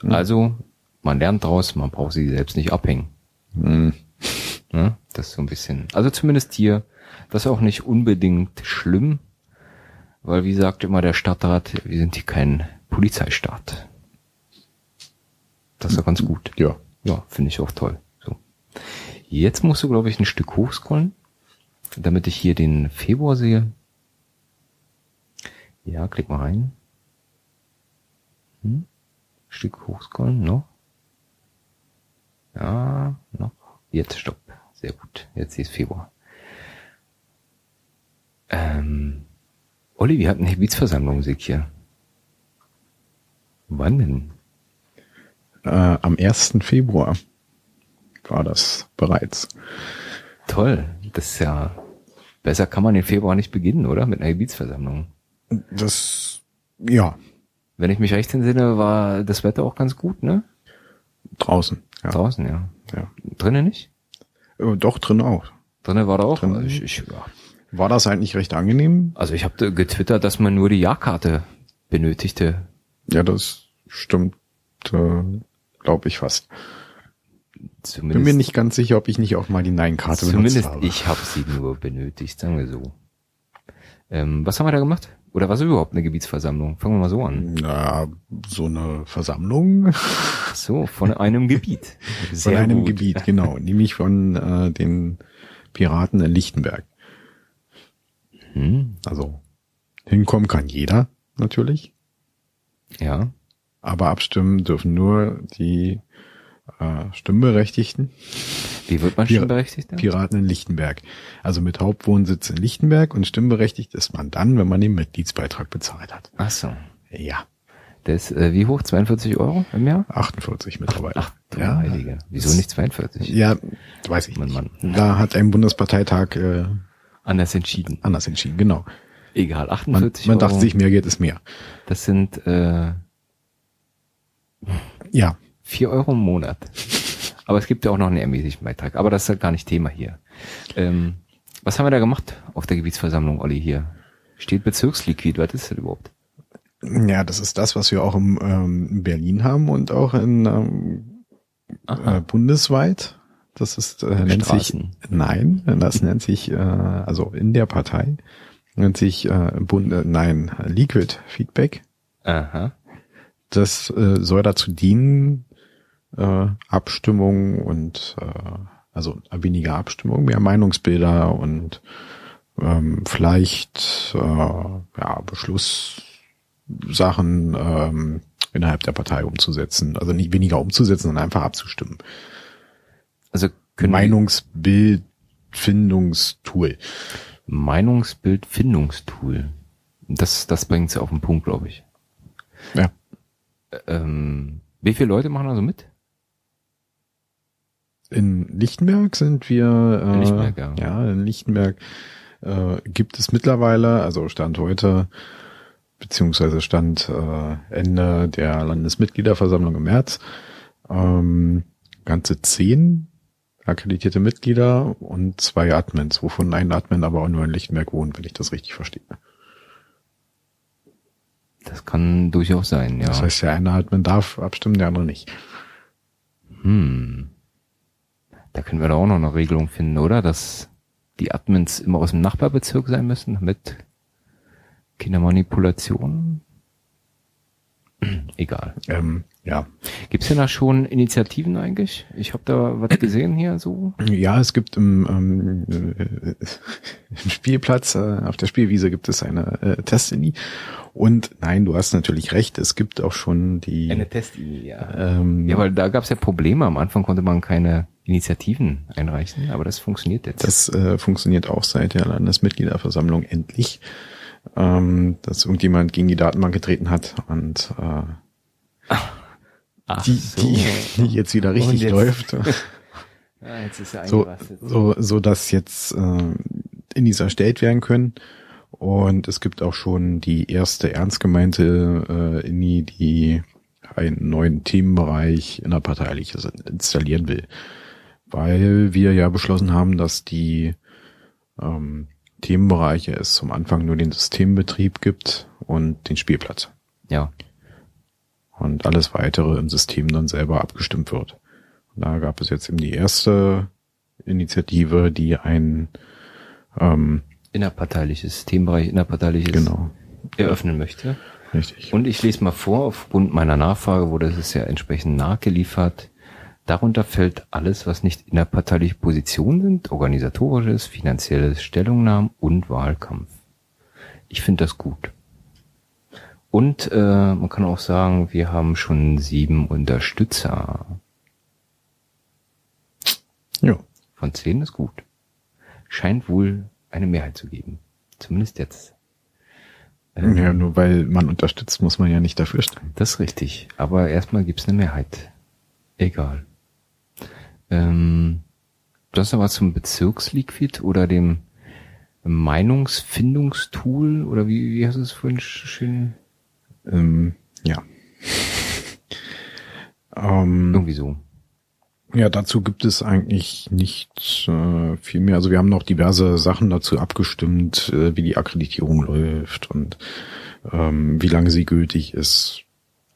Mhm. Also, man lernt draus, man braucht sie selbst nicht abhängen. Mhm. Ja, das ist so ein bisschen, also zumindest hier, das ist auch nicht unbedingt schlimm, weil wie sagt immer der Stadtrat, wir sind hier kein Polizeistaat. Das ist ja ganz gut. Ja. Ja, finde ich auch toll. So. Jetzt musst du, glaube ich, ein Stück hochscrollen, damit ich hier den Februar sehe. Ja, klick mal rein. Hm? Stück hochscrollen, noch. Ja, noch. Jetzt stopp. Sehr gut. Jetzt ist Februar. Ähm, Olli, wir hatten eine Gebietsversammlung, ich hier. Wann denn? Äh, am 1. Februar war das bereits. Toll. Das ist ja, besser kann man den Februar nicht beginnen, oder? Mit einer Gebietsversammlung. Das, ja. Wenn ich mich recht entsinne, war das Wetter auch ganz gut, ne? Draußen, ja. Draußen, ja. ja. Drinnen nicht? Äh, doch, drinnen auch. Drinnen war da auch? Drinnen, ich, ich, ja. War das eigentlich recht angenehm? Also ich habe getwittert, dass man nur die Jahrkarte benötigte. Ja, das stimmt, äh, glaube ich fast. Zumindest, Bin mir nicht ganz sicher, ob ich nicht auch mal die Nein-Karte benutzt zumindest habe. ich habe sie nur benötigt, sagen wir so. Ähm, was haben wir da gemacht? Oder was ist überhaupt eine Gebietsversammlung? Fangen wir mal so an. Na, so eine Versammlung Ach So, von einem Gebiet. von Sehr einem gut. Gebiet, genau, nämlich von äh, den Piraten in Lichtenberg. Hm, Also hinkommen kann jeder natürlich, ja. aber abstimmen dürfen nur die äh, Stimmberechtigten, Wie wird man stimmberechtigt? Piraten in Lichtenberg. Also mit Hauptwohnsitz in Lichtenberg und stimmberechtigt ist man dann, wenn man den Mitgliedsbeitrag bezahlt hat. Ach so. Ja, Der ist äh, wie hoch? 42 Euro im Jahr? 48 mittlerweile. Ach du ja, Heilige. Wieso nicht 42? Ja, weiß ich Mann, nicht. Mann. Da hat ein Bundesparteitag äh, Anders entschieden. anders entschieden, genau. Egal, Man, 48 man Euro. dachte sich, mehr Geld ist mehr. das sind äh, Ja, 4 Euro im Monat. Aber es gibt ja auch noch einen ermäßigten Beitrag. Aber das ist halt gar nicht Thema hier. Ähm, was haben wir da gemacht auf der Gebietsversammlung, Olli, hier? Steht Bezirksliquid, was ist das überhaupt? ja, das ist das, was wir auch ähm, in Berlin haben und auch in ähm, äh, bundesweit. Das ist äh, nennt sich Straßen. nein, das nennt sich äh, also in der Partei nennt sich äh, Bund, äh, nein Liquid Feedback. Aha. Das äh, soll dazu dienen, äh, Abstimmung und äh, also weniger Abstimmung, mehr Meinungsbilder und ähm, vielleicht äh, ja, Beschlusssachen ähm, innerhalb der Partei umzusetzen. Also nicht weniger umzusetzen, sondern einfach abzustimmen. Also Meinungsbildfindungstool. Meinungsbildfindungstool. Das, das bringt's auf den Punkt, glaube ich. Ja. Ähm, wie viele Leute machen also mit? In Lichtenberg sind wir, äh, In Lichtenberg, ja. ja, in Lichtenberg äh, gibt es mittlerweile, also Stand heute, beziehungsweise Stand äh, Ende der Landesmitgliederversammlung im März, ähm, ganze zehn akkreditierte Mitglieder und zwei Admins, wovon ein Admin aber auch nur in Lichtenberg wohnt, wenn ich das richtig verstehe. Das kann durchaus sein, ja. Das heißt, der eine Admin darf abstimmen, der andere nicht. Hm. Da können wir da auch noch eine Regelung finden, oder? Dass die Admins immer aus dem Nachbarbezirk sein müssen, damit Kindermanipulation. Egal. Ähm, ja. Gibt's denn da schon Initiativen eigentlich? Ich habe da was gesehen hier so. Ja, es gibt im, ähm, äh, im Spielplatz, äh, auf der Spielwiese gibt es eine äh, Testini. Und nein, du hast natürlich recht, es gibt auch schon die Testidee, ja. ähm, Ja, weil da gab's ja Probleme. Am Anfang konnte man keine Initiativen einreichen, aber das funktioniert jetzt. das äh, funktioniert auch seit der Landesmitgliederversammlung endlich, ähm, dass irgendjemand gegen die Datenbank getreten hat und äh, Ach die, die, die jetzt wieder richtig jetzt- läuft. Ja, jetzt ist so, so, so dass jetzt äh, Indies erstellt werden können. Und es gibt auch schon die erste ernst gemeinte äh, Indie, die einen neuen Themenbereich innerparteiliches installieren will. Weil wir ja beschlossen haben, dass die ähm, Themenbereiche es zum Anfang nur den Systembetrieb gibt und den Spielplatz. Ja. Und alles weitere im System dann selber abgestimmt wird. Und da gab es jetzt eben die erste Initiative, die ein ähm, Innerparteiliches, Themenbereich innerparteiliches genau, eröffnen möchte. richtig. Und ich lese mal vor, aufgrund meiner Nachfrage wurde es ja entsprechend nachgeliefert. Darunter fällt alles, was nicht innerparteiliche Positionen sind, organisatorisches, finanzielles Stellungnahmen und Wahlkampf. Ich finde das gut. Und äh, man kann auch sagen, wir haben schon sieben Unterstützer. ja. Von zehn ist gut. Scheint wohl eine Mehrheit zu geben. Zumindest jetzt. Ähm, ja, nur weil man unterstützt, muss man ja nicht dafür stimmen. Das ist richtig. Aber erstmal gibt's eine Mehrheit. Egal. Ähm, du hast was zum Bezirksliquid oder dem Meinungsfindungstool oder wie, wie hast du es vorhin sch- schön? Ähm, ja. ähm, Irgendwie so. Ja, dazu gibt es eigentlich nicht äh, viel mehr. Also wir haben noch diverse Sachen dazu abgestimmt, äh, wie die Akkreditierung läuft und ähm, wie lange sie gültig ist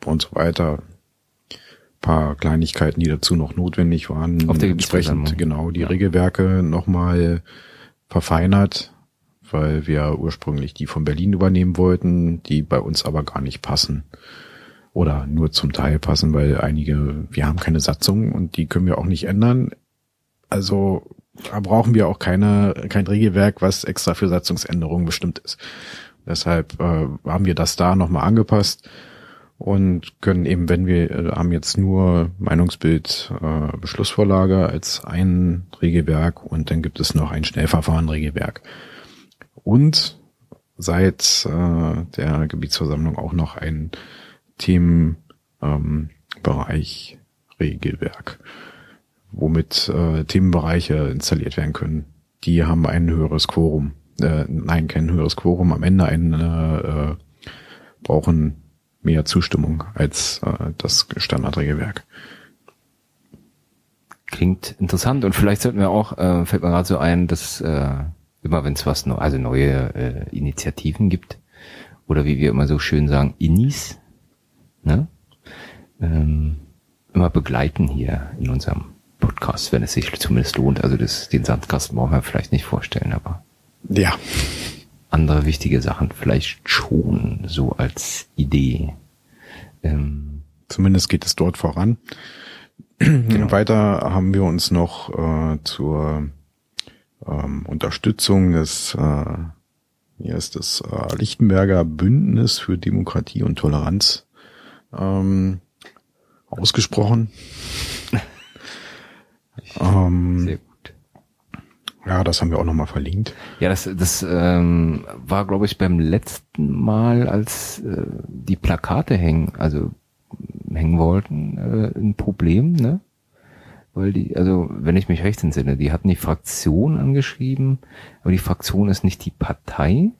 und so weiter. Paar Kleinigkeiten, die dazu noch notwendig waren. Auf der Entsprechend genau die ja. Regelwerke nochmal verfeinert, weil wir ursprünglich die von Berlin übernehmen wollten, die bei uns aber gar nicht passen oder nur zum Teil passen, weil einige, wir haben keine Satzung und die können wir auch nicht ändern. Also da brauchen wir auch keine, kein Regelwerk, was extra für Satzungsänderungen bestimmt ist. Deshalb äh, haben wir das da nochmal angepasst und können eben, wenn wir äh, haben jetzt nur Meinungsbild äh, Beschlussvorlage als ein Regelwerk und dann gibt es noch ein Schnellverfahren-Regelwerk. Und seit äh, der Gebietsversammlung auch noch ein Themenbereich ähm, Regelwerk, womit äh, Themenbereiche installiert werden können. Die haben ein höheres Quorum. Äh, nein, kein höheres Quorum. Am Ende ein, äh, brauchen mehr Zustimmung als äh, das Standardregelwerk. Klingt interessant und vielleicht sollten wir auch, äh, fällt mir gerade so ein, dass äh, immer wenn es was, also neue äh, Initiativen gibt oder wie wir immer so schön sagen, Inis, ne? ähm, immer begleiten hier in unserem Podcast, wenn es sich zumindest lohnt. Also das, den Sandkasten brauchen wir vielleicht nicht vorstellen, aber ja. Andere wichtige Sachen vielleicht schon so als Idee. Ähm, Zumindest geht es dort voran. Genau. Weiter haben wir uns noch äh, zur ähm, Unterstützung des äh, hier ist das äh, Lichtenberger Bündnis für Demokratie und Toleranz ähm, ausgesprochen. ähm, Sehr gut. Ja, das haben wir auch nochmal verlinkt. Ja, das, das ähm, war, glaube ich, beim letzten Mal, als äh, die Plakate hängen, also hängen wollten, äh, ein Problem, ne? Weil die, also wenn ich mich recht entsinne, die hatten die Fraktion angeschrieben, aber die Fraktion ist nicht die Partei.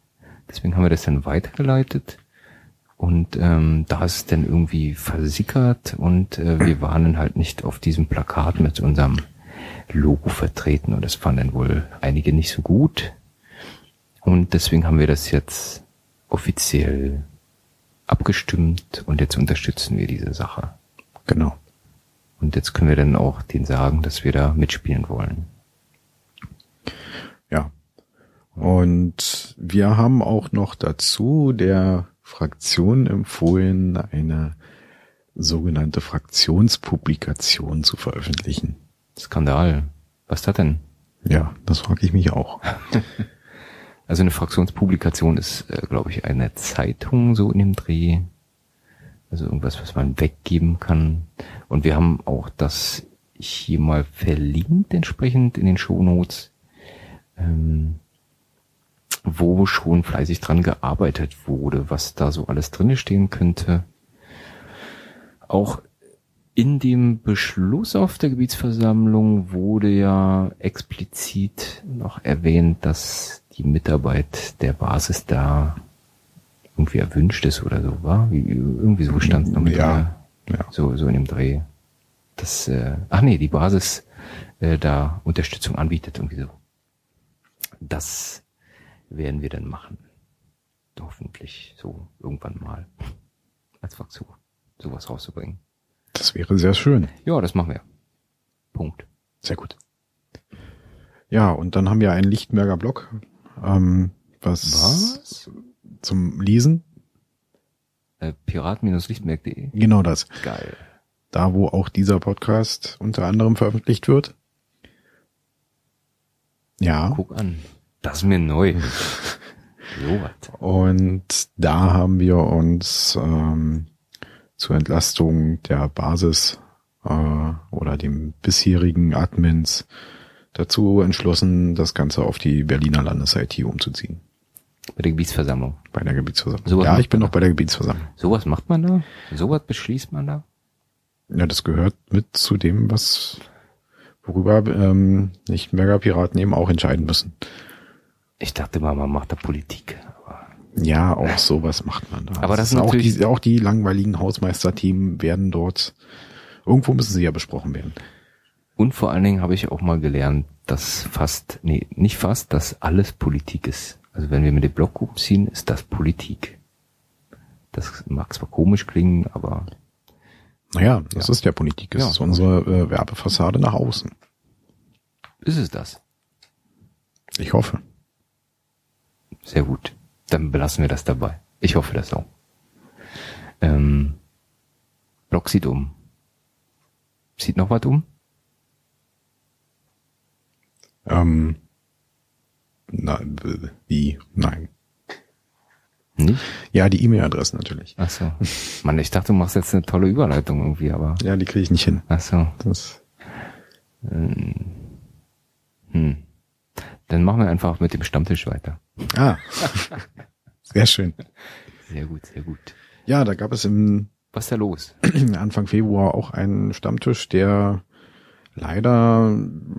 Deswegen haben wir das dann weitergeleitet. Und ähm, da ist dann irgendwie versickert und äh, wir waren dann halt nicht auf diesem Plakat mit unserem Logo vertreten und das fanden wohl einige nicht so gut. Und deswegen haben wir das jetzt offiziell abgestimmt und jetzt unterstützen wir diese Sache. Genau. Und jetzt können wir dann auch denen sagen, dass wir da mitspielen wollen. Ja. Und wir haben auch noch dazu der Fraktionen empfohlen, eine sogenannte Fraktionspublikation zu veröffentlichen. Skandal. Was ist das denn? Ja, das frage ich mich auch. also eine Fraktionspublikation ist, äh, glaube ich, eine Zeitung so in dem Dreh. Also irgendwas, was man weggeben kann. Und wir haben auch das hier mal verlinkt entsprechend in den Shownotes. Ähm, wo schon fleißig dran gearbeitet wurde, was da so alles drinne stehen könnte. Auch in dem Beschluss auf der Gebietsversammlung wurde ja explizit noch erwähnt, dass die Mitarbeit der Basis da irgendwie erwünscht ist oder so, war? Wie, irgendwie so stand es noch mit ja, ja. So, so in dem Dreh. Das, äh, ach nee, die Basis äh, da Unterstützung anbietet, irgendwie so. Das werden wir dann machen. Hoffentlich so irgendwann mal als Fraktion sowas rauszubringen. Das wäre sehr schön. Ja, das machen wir. Punkt. Sehr gut. Ja, und dann haben wir einen Lichtenberger Blog, ähm, was, was? zum Lesen. Äh, Pirat-lichtenberg.de. Genau das. Geil. Da, wo auch dieser Podcast unter anderem veröffentlicht wird. Ja. Guck an. Das ist mir neu. so was. Und da haben wir uns ähm, zur Entlastung der Basis äh, oder dem bisherigen Admins dazu entschlossen, das Ganze auf die Berliner Landes-IT umzuziehen. Bei der Gebietsversammlung. Bei der Gebietsversammlung. Sowas ja, ich bin noch bei der Gebietsversammlung. Sowas macht man da? Sowas beschließt man da? Ja, das gehört mit zu dem, was worüber ähm, Lichtenberger Piraten eben auch entscheiden müssen. Ich dachte mal, man macht da Politik. Ja, auch sowas macht man da. Aber das, das ist auch die, auch die langweiligen Hausmeisterthemen werden dort, irgendwo müssen sie ja besprochen werden. Und vor allen Dingen habe ich auch mal gelernt, dass fast, nee, nicht fast, dass alles Politik ist. Also wenn wir mit den Blockgruppen ziehen, ist das Politik. Das mag zwar komisch klingen, aber Naja, das Ja. ist ja Politik. Das Ja. ist unsere äh, Werbefassade nach außen. ist es das. Ich hoffe. Sehr gut. Dann belassen wir das dabei. Ich hoffe das auch. Ähm, Block sieht um. Sieht noch was um? Ähm, na, wie? Nein. Nicht? Ja, die E-Mail-Adresse natürlich. Ach so. Mann, ich dachte, du machst jetzt eine tolle Überleitung irgendwie, aber. Ja, die kriege ich nicht hin. Ach so. Das, Hm. Dann machen wir einfach mit dem Stammtisch weiter. ah, sehr schön. Sehr gut, sehr gut. Ja, da gab es im Was ist da los? Anfang Februar auch einen Stammtisch, der leider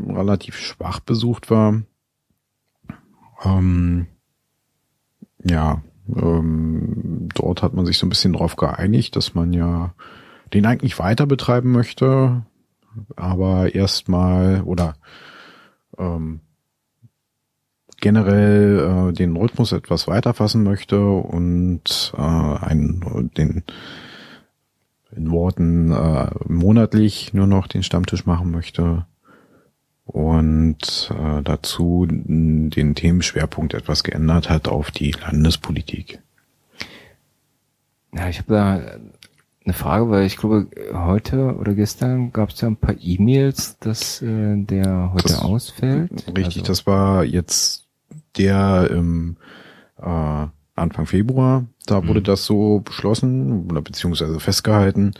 relativ schwach besucht war. Ähm, ja, ähm, dort hat man sich so ein bisschen drauf geeinigt, dass man ja den eigentlich weiter betreiben möchte, aber erstmal oder ähm, generell äh, den Rhythmus etwas weiterfassen möchte und äh, einen, den in Worten äh, monatlich nur noch den Stammtisch machen möchte und äh, dazu den Themenschwerpunkt etwas geändert hat auf die Landespolitik. Ja, ich habe da eine Frage, weil ich glaube, heute oder gestern gab es ja ein paar E-Mails, dass äh, der heute Das- ausfällt. Richtig, Also, das war jetzt der im äh, Anfang Februar, da wurde Mhm. das so beschlossen oder beziehungsweise festgehalten.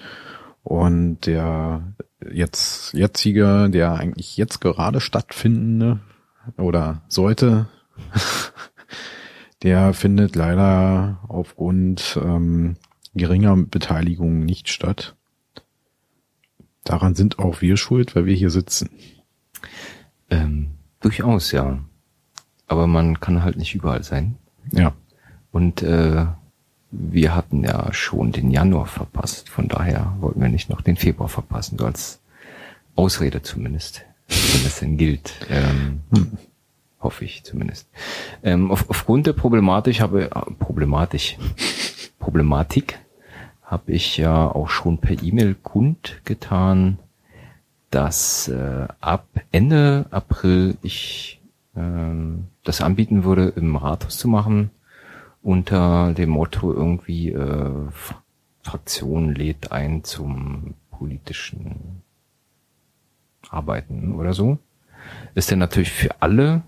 Und der jetzt jetzige, der eigentlich jetzt gerade stattfindende oder sollte, der findet leider aufgrund ähm, geringer Beteiligung nicht statt. Daran sind auch wir schuld, weil wir hier sitzen. Ähm, durchaus, ja. Aber man kann halt nicht überall sein. Ja. Und äh, wir hatten ja schon den Januar verpasst. Von daher wollten wir nicht noch den Februar verpassen, so als Ausrede zumindest, wenn das denn gilt. Ähm, Hoffe ich zumindest. Ähm, auf, aufgrund der Problematik habe äh, Problematisch Problematik habe ich ja auch schon per E-Mail kundgetan, dass äh, ab Ende April ich ähm, das anbieten würde, im Rathaus zu machen, unter dem Motto irgendwie äh, Fraktion lädt ein zum politischen Arbeiten oder so. Ist denn natürlich für alle,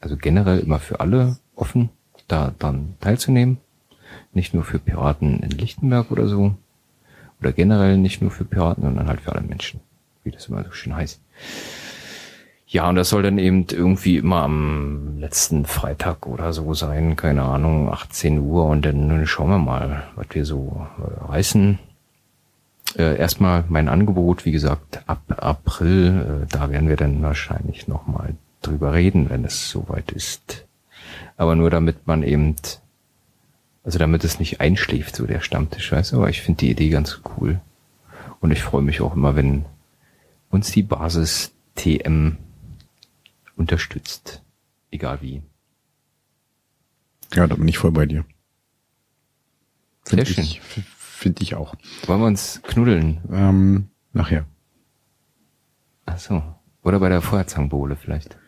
also generell immer für alle offen, da dann teilzunehmen. Nicht nur für Piraten in Lichtenberg oder so. Oder generell nicht nur für Piraten, sondern halt für alle Menschen. Wie das immer so schön heißt. Ja, und das soll dann eben irgendwie immer am letzten Freitag oder so sein, keine Ahnung, 18 Uhr und dann schauen wir mal, was wir so äh, reißen. Äh, erstmal mein Angebot, wie gesagt, ab April, äh, da werden wir dann wahrscheinlich nochmal drüber reden, wenn es soweit ist. Aber nur damit man eben, also damit es nicht einschläft, so der Stammtisch, weißt du, aber ich finde die Idee ganz cool. Und ich freue mich auch immer, wenn uns die Basis TM unterstützt. Egal wie. Ja, da bin ich voll bei dir. Sehr Find schön. Ich, f- Finde ich auch. Wollen wir uns knuddeln? Ähm, nachher. Ach so. Oder bei der Feuerzangenbowle vielleicht.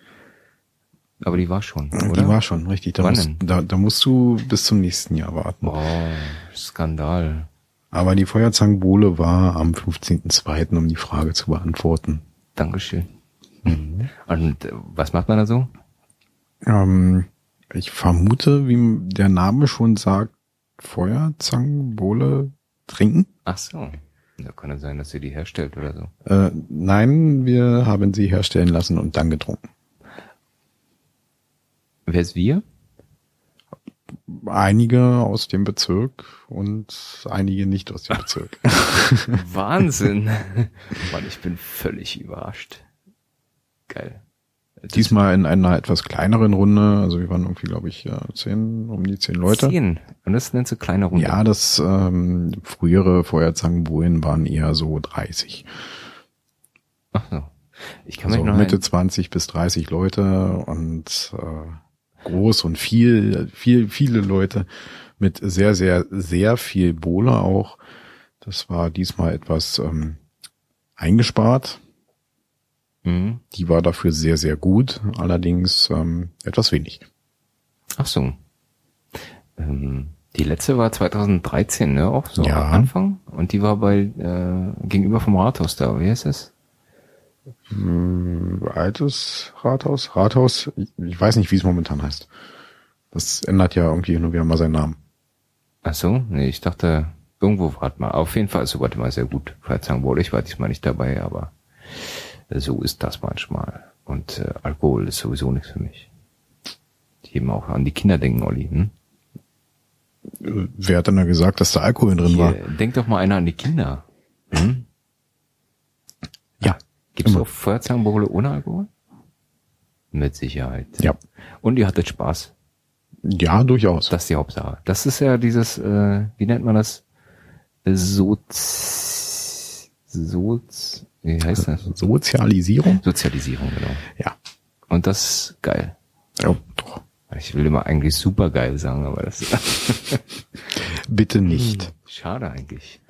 Aber die war schon, oder? Die war schon, richtig. Da Wann musst, denn? da, da musst du bis zum nächsten Jahr warten. Oh, Skandal. Aber die Feuerzangenbowle war am 15.02., um die Frage zu beantworten. Dankeschön. Und äh, was macht man da so? Ähm, ich vermute, wie der Name schon sagt, Feuerzangenbowle trinken? Ach so. Da kann es sein, dass sie die herstellt oder so. Äh, nein, wir haben sie herstellen lassen und dann getrunken. Wer ist wir? Einige aus dem Bezirk und einige nicht aus dem Bezirk. Wahnsinn. Mann, ich bin völlig überrascht. Geil. Das Diesmal in einer etwas kleineren Runde, also wir waren irgendwie, glaube ich, zehn, um die zehn Leute. Zehn. Und das nennt so kleine Runde. Ja, das ähm, frühere Feuerzangenbowlen waren eher so 30. Ach so. Ich kann Also mich noch Mitte ein, 20 bis 30 Leute und äh, groß und viel, viel, viele Leute mit sehr, sehr, sehr viel Bohle auch. Das war diesmal etwas ähm, eingespart. Mhm. Die war dafür sehr, sehr gut, allerdings ähm, etwas wenig. Ach so. Ähm, die letzte war 2013, ne? Auch so Ja. am Anfang. Und die war bei äh, gegenüber vom Rathaus da. Wie heißt das? Hm, Altes Rathaus? Rathaus? Ich, weiß nicht, wie es momentan heißt. Das ändert ja irgendwie nur wieder mal seinen Namen. Ach so, nee, ich dachte, irgendwo wart mal. Auf jeden Fall ist soweit immer sehr gut. Verzeihung wohl, ich war diesmal nicht dabei, aber so ist das manchmal. Und äh, Alkohol ist sowieso nichts für mich. Die eben auch an die Kinder denken, Olli. Hm? Äh, Wer hat denn da gesagt, dass da Alkohol drin war? Hier, denk doch mal einer an die Kinder. Hm? Ja. Gibt's Immer. auch Feuerzangenbowle ohne Alkohol? Mit Sicherheit. Ja. Und ihr hattet Spaß. Ja, durchaus. Das ist die Hauptsache. Das ist ja dieses, äh, wie nennt man das? Soz, Soz, wie heißt das? Sozialisierung? Sozialisierung, genau. Ja. Und das ist geil. Ja, doch. Ich will immer eigentlich super geil sagen, aber das ist Bitte nicht. schade eigentlich.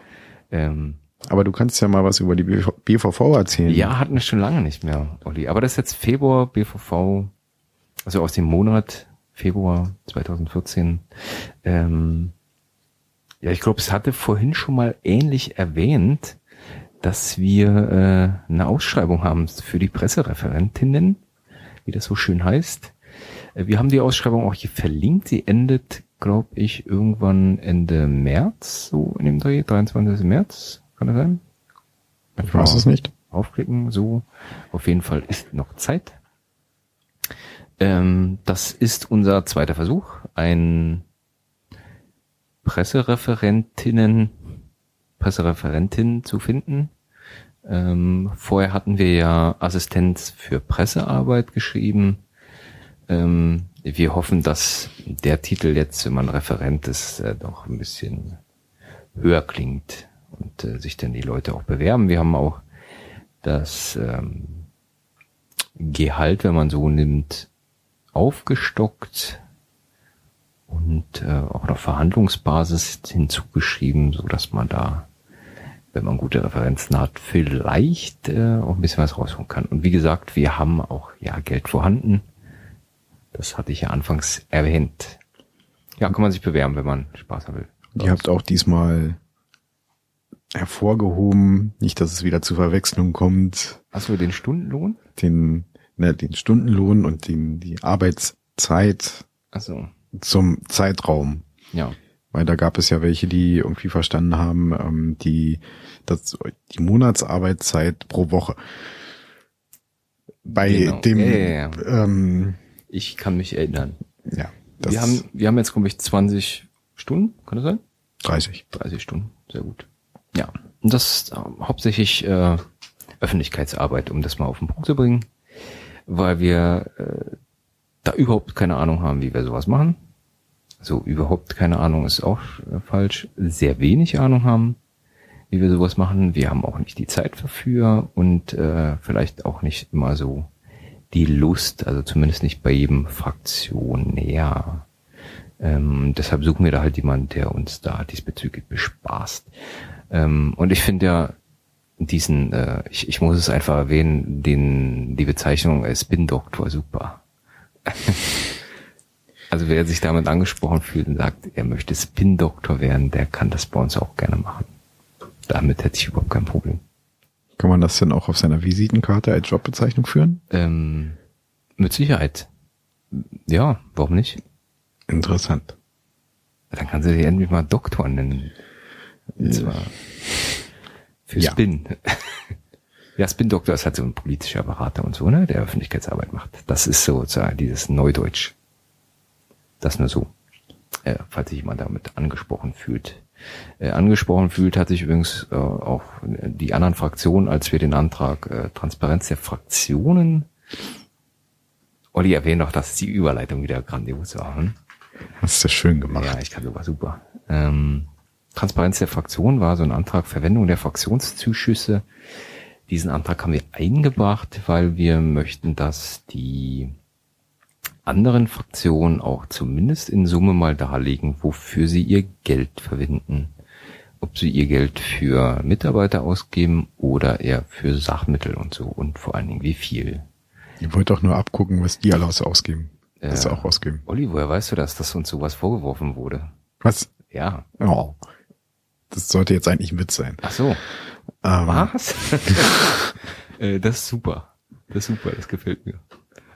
Ähm, Aber du kannst ja mal was über die BV BVV erzählen. ja, hatten wir schon lange nicht mehr, Olli. Aber das ist jetzt Februar, BVV, also aus dem Monat Februar 2014. Ähm, ja, ich glaube, es hatte vorhin schon mal ähnlich erwähnt, dass wir äh, eine Ausschreibung haben für die Pressereferentinnen, wie das so schön heißt. Äh, Wir haben die Ausschreibung auch hier verlinkt. Sie endet, glaube ich, irgendwann Ende März, so in dem Dreh, 23. März, kann das sein? Ich weiß es nicht. Aufklicken, so. Auf jeden Fall ist noch Zeit. Ähm, das ist unser zweiter Versuch, ein Pressereferentinnen, Pressereferentin zu finden. Ähm, vorher hatten wir ja Assistenz für Pressearbeit geschrieben. Ähm, wir hoffen, dass der Titel jetzt, wenn man Referent ist, äh, doch ein bisschen höher klingt und äh, sich dann die Leute auch bewerben. Wir haben auch das ähm, Gehalt, wenn man so nimmt, aufgestockt und äh, auch noch Verhandlungsbasis hinzugeschrieben, so dass man da, wenn man gute Referenzen hat, vielleicht äh, auch ein bisschen was rausholen kann. Und wie gesagt, wir haben auch ja Geld vorhanden. Das hatte ich ja anfangs erwähnt. Ja, kann man sich bewerben, wenn man Spaß haben will. Und ihr habt auch diesmal hervorgehoben, nicht, dass es wieder zu Verwechslung kommt, Hast du den Stundenlohn? den, ne, den Stundenlohn und den, die Arbeitszeit Also zum Zeitraum. ja. Weil da gab es ja welche, die irgendwie verstanden haben, ähm, die, das, die Monatsarbeitszeit pro Woche. Bei Genau. dem, Ja, ja, ja. Ähm, Ich kann mich erinnern. ja, Wir haben, wir haben jetzt, glaube ich, 20 Stunden, kann das sein? 30. 30 Stunden, sehr gut. Ja, und das ist äh, hauptsächlich äh, Öffentlichkeitsarbeit, um das mal auf den Punkt zu bringen, weil wir äh, da überhaupt keine Ahnung haben, wie wir sowas machen. So überhaupt keine Ahnung ist auch äh, falsch. Sehr wenig Ahnung haben, wie wir sowas machen. Wir haben auch nicht die Zeit dafür und äh, vielleicht auch nicht immer so die Lust, also zumindest nicht bei jedem Fraktionär. Ähm, deshalb suchen wir da halt jemanden, der uns da diesbezüglich bespaßt. Ähm, und ich finde ja diesen, äh, ich, ich muss es einfach erwähnen, den die Bezeichnung äh, Spin-Doktor super. also wer sich damit angesprochen fühlt und sagt, er möchte Spin-Doktor werden, der kann das bei uns auch gerne machen. Damit hätte ich überhaupt kein Problem. Kann man das denn auch auf seiner Visitenkarte als Jobbezeichnung führen? Ähm, mit Sicherheit. Ja, warum nicht? Interessant. Dann kann sie sich endlich mal Doktor nennen. Und zwar für Ja. Spin. ja, Spin-Doktor ist halt so ein politischer Berater und so, ne, der Öffentlichkeitsarbeit macht. Das ist sozusagen dieses Neudeutsch. Das nur so. Äh, falls sich jemand damit angesprochen fühlt. Äh, angesprochen fühlt hat sich übrigens äh, auch die anderen Fraktionen, als wir den Antrag äh, Transparenz der Fraktionen Olli erwähnt doch, dass die Überleitung wieder grandios war. Hm? Das ist ja schön gemacht. Ja, ich kann sogar super. Ähm, Transparenz der Fraktion war so ein Antrag Verwendung der Fraktionszuschüsse, Diesen Antrag haben wir eingebracht, weil wir möchten, dass die anderen Fraktionen auch zumindest in Summe mal darlegen, wofür sie ihr Geld verwenden. Ob sie ihr Geld für Mitarbeiter ausgeben oder eher für Sachmittel und so und vor allen Dingen wie viel. Ihr wollt doch nur abgucken, was die alles ausgeben. Äh, das auch ausgeben. Olli, woher weißt du das, dass uns sowas vorgeworfen wurde? Was? Ja. Oh. Das sollte jetzt eigentlich Witz sein. Ach so. Ähm. Was? äh, das ist super. Das ist super, das gefällt mir.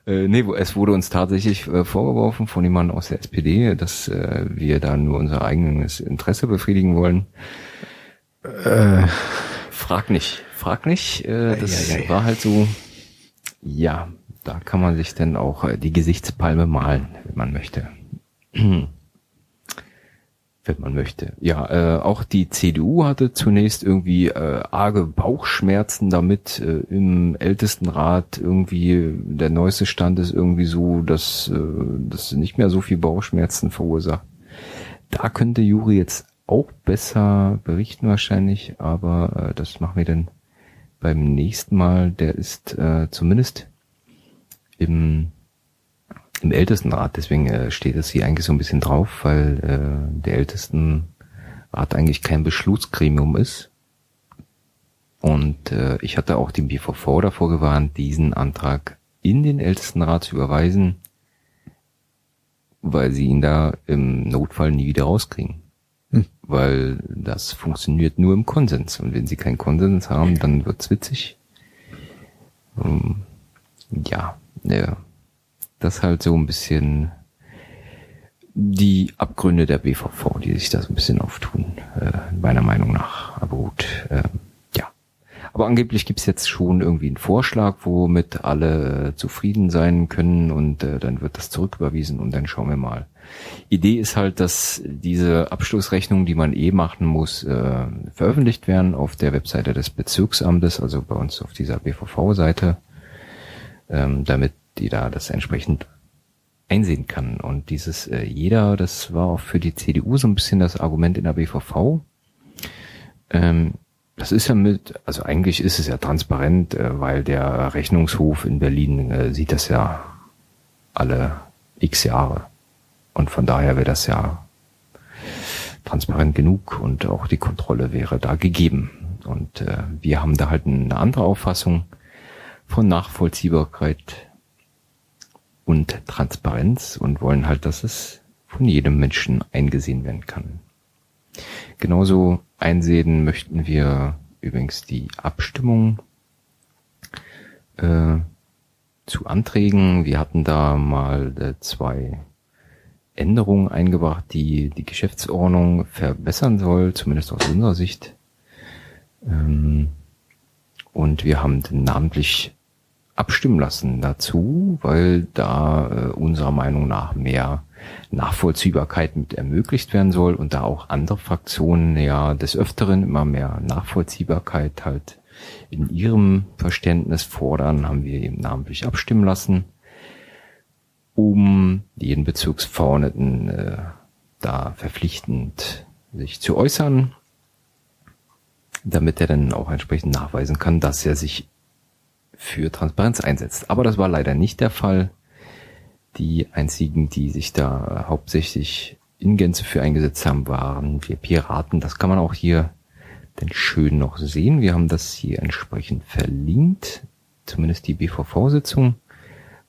Äh, nee, es wurde uns tatsächlich äh, vorgeworfen von jemandem aus der SPD, dass äh, wir da nur unser eigenes Interesse befriedigen wollen. Äh. Frag nicht, frag nicht. Äh, das ja, ja, ja. war halt so, ja, da kann man sich dann auch äh, die Gesichtspalme malen, wenn man möchte. wenn man möchte. Ja, äh, auch die CDU hatte zunächst irgendwie äh, arge Bauchschmerzen damit. Äh, Im Ältestenrat irgendwie der neueste Stand ist irgendwie so, dass äh, das nicht mehr so viel Bauchschmerzen verursacht. Da könnte Juri jetzt auch besser berichten wahrscheinlich, aber äh, das machen wir dann beim nächsten Mal. Der ist äh, zumindest im im Ältestenrat, deswegen äh, steht es hier eigentlich so ein bisschen drauf, weil äh, der Ältestenrat eigentlich kein Beschlussgremium ist. Und äh, ich hatte auch den BVV davor gewarnt, diesen Antrag in den Ältestenrat zu überweisen, weil sie ihn da im Notfall nie wieder rauskriegen. Hm. Weil das funktioniert nur im Konsens. Und wenn sie keinen Konsens haben, dann wird's witzig. Um, ähm, ja, ja, das halt so ein bisschen die Abgründe der BVV, die sich da so ein bisschen auftun, äh, meiner Meinung nach. Aber gut, äh, ja. Aber angeblich gibt's jetzt schon irgendwie einen Vorschlag, womit alle äh, zufrieden sein können und äh, dann wird das zurücküberwiesen und dann schauen wir mal. Idee ist halt, dass diese Abschlussrechnungen, die man eh machen muss, äh, veröffentlicht werden auf der Webseite des Bezirksamtes, also bei uns auf dieser BVV-Seite, ähm, damit die da das entsprechend einsehen kann. Und dieses äh, jeder, das war auch für die CDU so ein bisschen das Argument in der BVV. Ähm, das ist ja mit, also eigentlich ist es ja transparent, äh, weil der Rechnungshof in Berlin äh, sieht das ja alle x Jahre. Und von daher wäre das ja transparent genug und auch die Kontrolle wäre da gegeben. Und äh, wir haben da halt eine andere Auffassung von Nachvollziehbarkeit und Transparenz und wollen halt, dass es von jedem Menschen eingesehen werden kann. Genauso einsehen möchten wir übrigens die Abstimmung äh, zu Anträgen. Wir hatten da mal äh, zwei Änderungen eingebracht, die die Geschäftsordnung verbessern soll, zumindest aus unserer Sicht. Ähm, und wir haben namentlich abstimmen lassen dazu, weil da äh, unserer Meinung nach mehr Nachvollziehbarkeit mit ermöglicht werden soll und da auch andere Fraktionen ja des Öfteren immer mehr Nachvollziehbarkeit halt in ihrem Verständnis fordern, haben wir eben namentlich abstimmen lassen, um jeden Bezirksverordneten äh, da verpflichtend sich zu äußern, damit er dann auch entsprechend nachweisen kann, dass er sich für Transparenz einsetzt. Aber das war leider nicht der Fall. Die einzigen, die sich da hauptsächlich in Gänze für eingesetzt haben, waren wir Piraten. Das kann man auch hier denn schön noch sehen. Wir haben das hier entsprechend verlinkt, zumindest die BVV-Sitzung,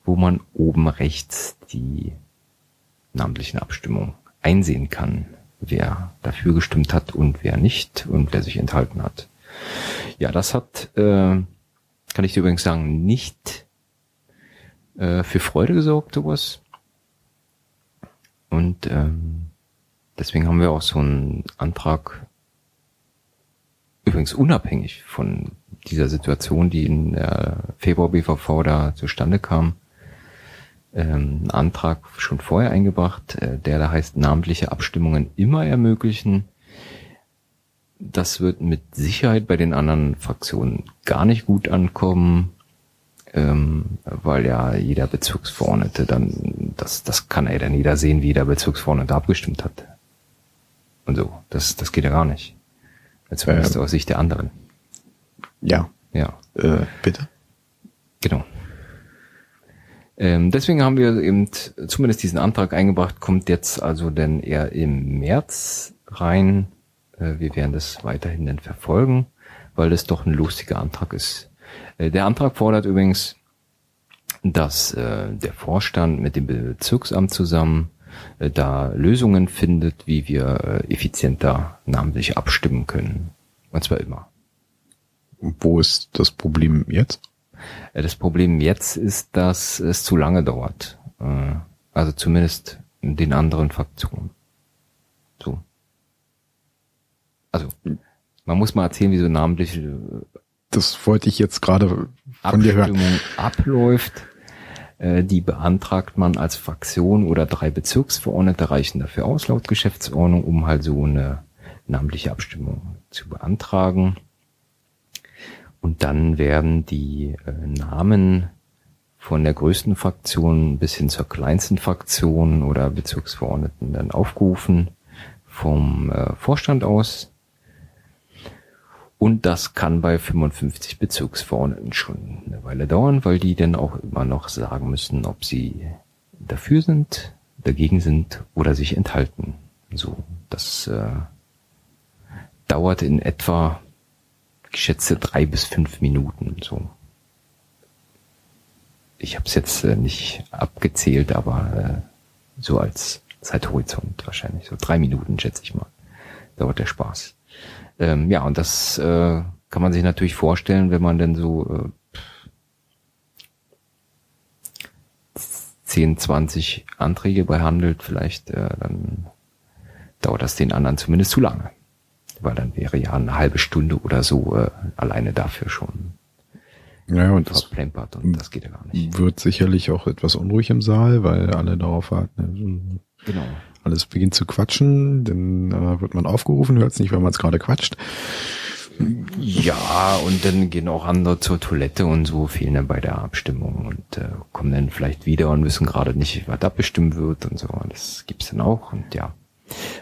wo man oben rechts die namentlichen Abstimmung einsehen kann, wer dafür gestimmt hat und wer nicht und wer sich enthalten hat. Ja, das hat äh, kann ich dir übrigens sagen, nicht äh, für Freude gesorgt, sowas. Und ähm, deswegen haben wir auch so einen Antrag, übrigens unabhängig von dieser Situation, die in der Februar BVV da zustande kam, ähm, einen Antrag schon vorher eingebracht, äh, der da heißt, namentliche Abstimmungen immer ermöglichen das wird mit Sicherheit bei den anderen Fraktionen gar nicht gut ankommen, ähm, weil ja jeder Bezirksverordnete dann, das, das kann er dann jeder sehen, wie der Bezirksverordnete abgestimmt hat. Und so, das, das geht ja gar nicht. Zumindest ähm, aus Sicht der anderen. Ja, Ja. Äh, bitte? Genau. Ähm, deswegen haben wir eben zumindest diesen Antrag eingebracht, kommt jetzt also denn eher im März rein. Äh, wir werden das weiterhin dann verfolgen, weil das doch ein lustiger Antrag ist. Äh, der Antrag fordert übrigens, dass äh, der Vorstand mit dem Bezirksamt zusammen da Lösungen findet, wie wir effizienter namentlich abstimmen können. Und zwar immer. Wo ist das Problem jetzt? Das Problem jetzt ist, dass es zu lange dauert. Also zumindest den anderen Fraktionen. So. Also, man muss mal erzählen, wie so namentlich äh, das wollte ich jetzt gerade von dir hören. abläuft. Die beantragt man als Fraktion oder drei Bezirksverordnete reichen dafür aus, laut Geschäftsordnung, um halt so eine namentliche Abstimmung zu beantragen. Und dann werden die äh, Namen von der größten Fraktion bis hin zur kleinsten Fraktion oder Bezirksverordneten dann aufgerufen vom äh, Vorstand aus. Und das kann bei 55 Bezirksverordneten schon eine Weile dauern, weil die dann auch immer noch sagen müssen, ob sie dafür sind, dagegen sind oder sich enthalten. So, das äh, dauert in etwa ich schätze drei bis fünf Minuten so. Ich habe es jetzt äh, nicht abgezählt, aber äh, so als Zeithorizont wahrscheinlich so drei Minuten schätze ich mal dauert der Spaß. Ähm, ja und das äh, kann man sich natürlich vorstellen, wenn man denn so äh, 10, 20 Anträge behandelt, vielleicht äh, dann dauert das den anderen zumindest zu lange weil dann wäre ja eine halbe Stunde oder so äh, alleine dafür schon ja, und das, und das geht ja gar nicht. Wird sicherlich auch etwas unruhig im Saal, weil alle darauf warten. Genau. Alles beginnt zu quatschen, dann äh, wird man aufgerufen, hört es nicht, weil man es gerade quatscht. Ja, und dann gehen auch andere zur Toilette und so, fehlen dann bei der Abstimmung und äh, kommen dann vielleicht wieder und wissen gerade nicht, was abgestimmt wird und so. Das gibt's dann auch und ja.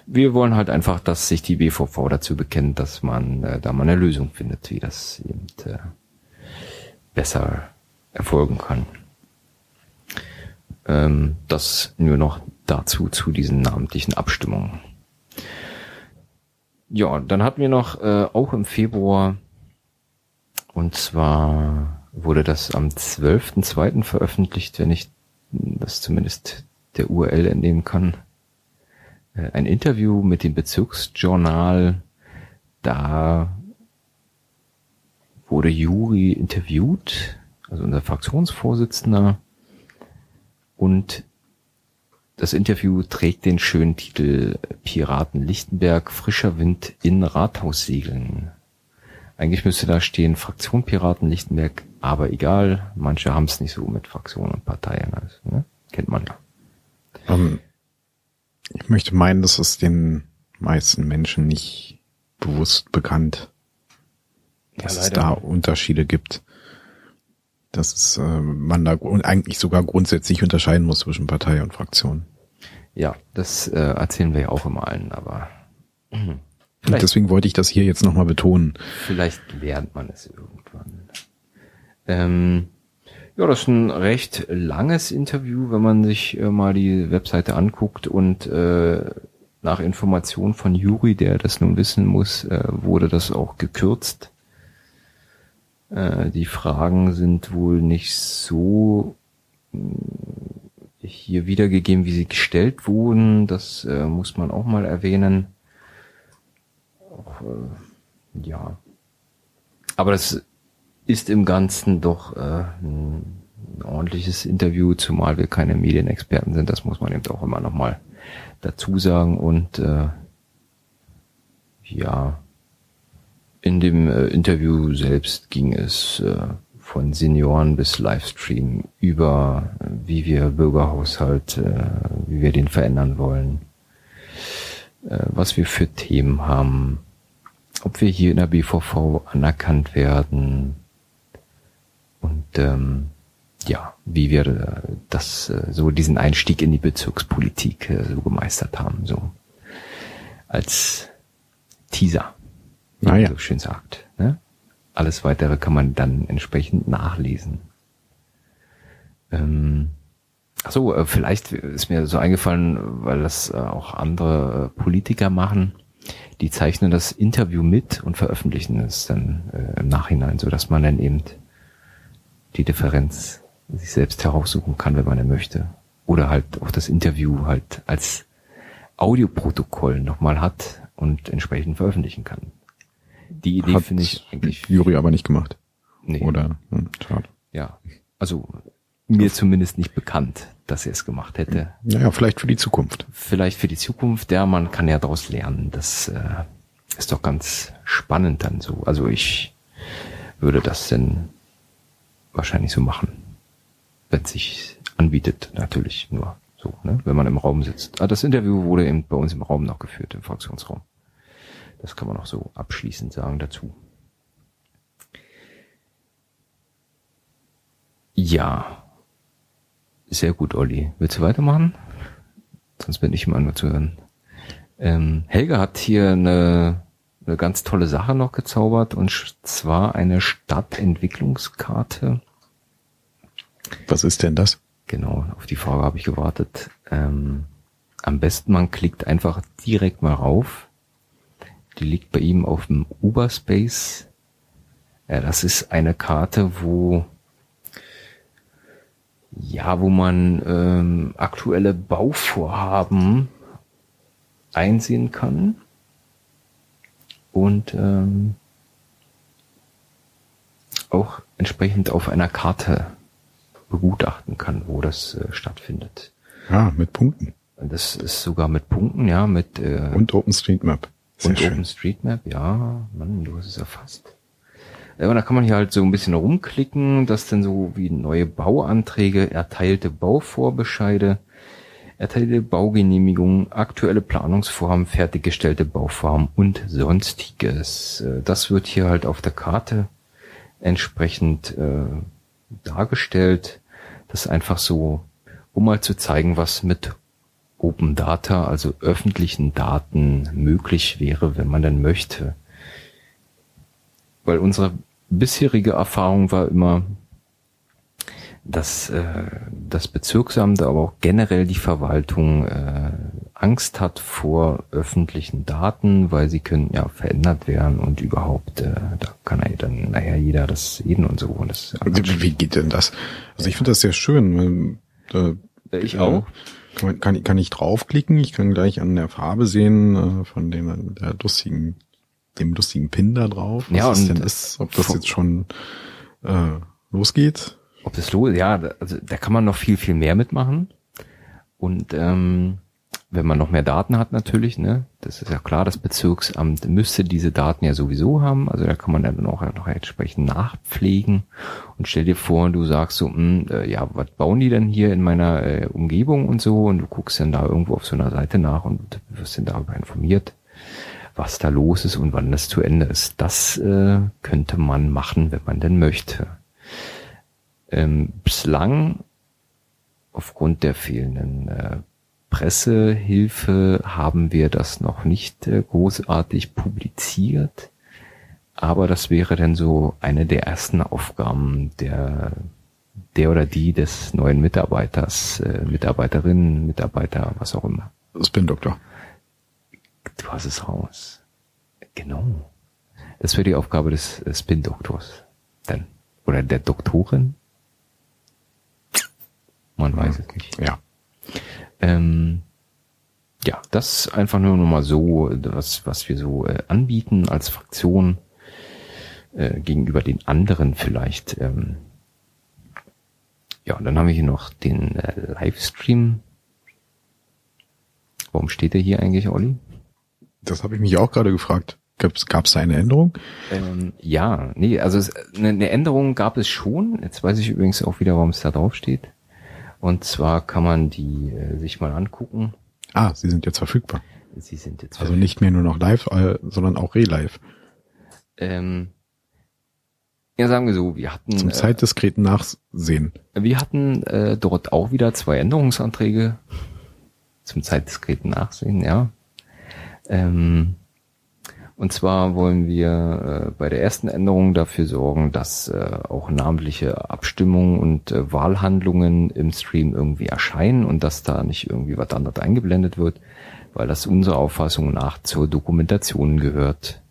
Wir wollen halt einfach, dass sich die BVV dazu bekennt, dass man äh, da mal eine Lösung findet, wie das eben äh, besser erfolgen kann. Ähm, das nur noch dazu zu diesen namentlichen Abstimmungen. Ja, dann hatten wir noch äh, auch im Februar und zwar wurde das am 12.02. veröffentlicht, wenn ich das zumindest der URL entnehmen kann. Äh, ein Interview mit dem Bezirksjournal. Da wurde Juri interviewt, also unser Fraktionsvorsitzender. Und das Interview trägt den schönen Titel Piraten Lichtenberg, frischer Wind in Rathaussegeln. Eigentlich müsste da stehen Fraktion Piraten Lichtenberg, aber egal, manche haben es nicht so mit Fraktionen und Parteien. Also, ne? Kennt man ja. Um, ich möchte meinen, dass es den meisten Menschen nicht bewusst bekannt, dass ja, es da Unterschiede gibt. Dass es, äh, man da eigentlich sogar grundsätzlich unterscheiden muss zwischen Partei und Fraktion. Ja, das äh, erzählen wir ja auch immer allen, aber und deswegen wollte ich das hier jetzt nochmal betonen. Vielleicht lernt man es irgendwann. Ähm, ja, das ist ein recht langes Interview, wenn man sich äh, mal die Webseite anguckt und äh, nach Information von Juri, der das nun wissen muss, äh, wurde das auch gekürzt. Äh, die Fragen sind wohl nicht so äh, hier wiedergegeben, wie sie gestellt wurden. Das äh, muss man auch mal erwähnen. Auch, äh, ja. Aber das ist im Ganzen doch äh, ein ordentliches Interview, zumal wir keine Medienexperten sind. Das muss man eben auch immer nochmal dazu sagen. Und äh, ja, in dem äh, Interview selbst ging es äh, von Senioren bis Livestream über, äh, wie wir Bürgerhaushalt, äh, wie wir den verändern wollen, äh, was wir für Themen haben, ob wir hier in der BVV anerkannt werden, und ähm, ja, wie wir äh, das so diesen Einstieg in die Bezirkspolitik so gemeistert haben, so als Teaser, wie ah, man ja. so schön sagt. Ne? alles weitere kann man dann entsprechend nachlesen. Ähm, ach so, äh, vielleicht ist mir so eingefallen, weil das äh, auch andere äh, Politiker machen. Die zeichnen das Interview mit und veröffentlichen es dann äh, im Nachhinein, so dass man dann eben die Differenz sich selbst heraussuchen kann, wenn man er möchte. Oder halt auch das Interview halt als Audioprotokoll nochmal hat und entsprechend veröffentlichen kann. Die Idee finde ich eigentlich. Juri aber nicht gemacht. Nee. Oder hm, schade. Ja. Also mir zumindest nicht bekannt, dass er es gemacht hätte. Naja, vielleicht für die Zukunft. Vielleicht für die Zukunft, ja, man kann ja daraus lernen. Das äh, ist doch ganz spannend dann so. Also ich würde das denn wahrscheinlich so machen. Wenn es sich anbietet, natürlich nur so, ne? wenn man im Raum sitzt. Ah, das Interview wurde eben bei uns im Raum noch geführt, im Fraktionsraum. Das kann man auch so abschließend sagen dazu. Ja. Sehr gut, Olli. Willst du weitermachen? Sonst bin ich immer nur zu hören. Ähm, Helga hat hier eine, eine ganz tolle Sache noch gezaubert und zwar eine Stadtentwicklungskarte. Was ist denn das? Genau, auf die Frage habe ich gewartet. Ähm, am besten man klickt einfach direkt mal rauf. Die liegt bei ihm auf dem Uberspace. Ja, das ist eine Karte, wo ja, wo man ähm, aktuelle Bauvorhaben einsehen kann und ähm, auch entsprechend auf einer Karte begutachten kann, wo das äh, stattfindet. Ah, mit Punkten. Das ist sogar mit Punkten, ja, mit äh, und OpenStreetMap. Sehr und. OpenStreetMap, ja, Mann, du hast es erfasst. Ja, und da kann man hier halt so ein bisschen rumklicken, das dann so wie neue Bauanträge, erteilte Bauvorbescheide, erteilte Baugenehmigungen, aktuelle Planungsvorhaben, fertiggestellte Bauvorhaben und sonstiges. Äh, das wird hier halt auf der Karte entsprechend äh, dargestellt. Das ist einfach so, um mal zu zeigen, was mit Open Data, also öffentlichen Daten möglich wäre, wenn man denn möchte. Weil unsere bisherige Erfahrung war immer, dass äh, das Bezirksamt, aber auch generell die Verwaltung äh, Angst hat vor öffentlichen Daten, weil sie können ja verändert werden und überhaupt, äh, da kann ja dann naja jeder das sehen und so. Und das, wie, wie geht denn das? Also ich finde das sehr schön. Äh, ich auch. Kann, kann, kann ich draufklicken, ich kann gleich an der Farbe sehen äh, von dem der lustigen, dem lustigen Pin da drauf, was ja, das denn ist, ob das jetzt schon äh, losgeht. Ob das los, ja, also da kann man noch viel, viel mehr mitmachen. Und ähm, wenn man noch mehr Daten hat natürlich, ne, das ist ja klar, das Bezirksamt müsste diese Daten ja sowieso haben, also da kann man dann auch noch entsprechend nachpflegen und stell dir vor, du sagst so, mh, hm, äh, ja, was bauen die denn hier in meiner äh, Umgebung und so und du guckst dann da irgendwo auf so einer Seite nach und wirst dann darüber informiert, was da los ist und wann das zu Ende ist. Das äh, könnte man machen, wenn man denn möchte. Ähm, bislang aufgrund der fehlenden äh, Pressehilfe haben wir das noch nicht äh, großartig publiziert, aber das wäre dann so eine der ersten Aufgaben der der oder die des neuen Mitarbeiters, äh, Mitarbeiterinnen, Mitarbeiter, was auch immer. Spin-Doktor. Du hast es raus. Genau. Das wäre die Aufgabe des äh, Spin-Doktors. Dann. Oder der Doktorin. Man weiß es nicht. Ja. Ähm, ja, das einfach nur noch mal so, was, was wir so äh, anbieten als Fraktion äh, gegenüber den anderen vielleicht. Ähm, ja, und dann haben wir hier noch den äh, Livestream. Warum steht der hier eigentlich, Olli? Das habe ich mich auch gerade gefragt. Gab es da eine Änderung? Ähm, ja, nee, also es, eine, eine Änderung gab es schon. Jetzt weiß ich übrigens auch wieder, warum es da drauf steht. Und zwar kann man die äh, sich mal angucken. Ah, sie sind jetzt verfügbar. Sie sind jetzt Also nicht mehr nur noch live, äh, sondern auch re-live. Ähm, ja, sagen wir so, wir hatten zum äh, zeitdiskreten Nachsehen. Wir hatten äh, dort auch wieder zwei Änderungsanträge zum zeitdiskreten Nachsehen, ja. Ähm, Und zwar wollen wir äh, bei der ersten Änderung dafür sorgen, dass äh, auch namentliche Abstimmungen und äh, Wahlhandlungen im Stream irgendwie erscheinen und dass da nicht irgendwie was anderes eingeblendet wird, weil das unserer Auffassung nach zur Dokumentation gehört.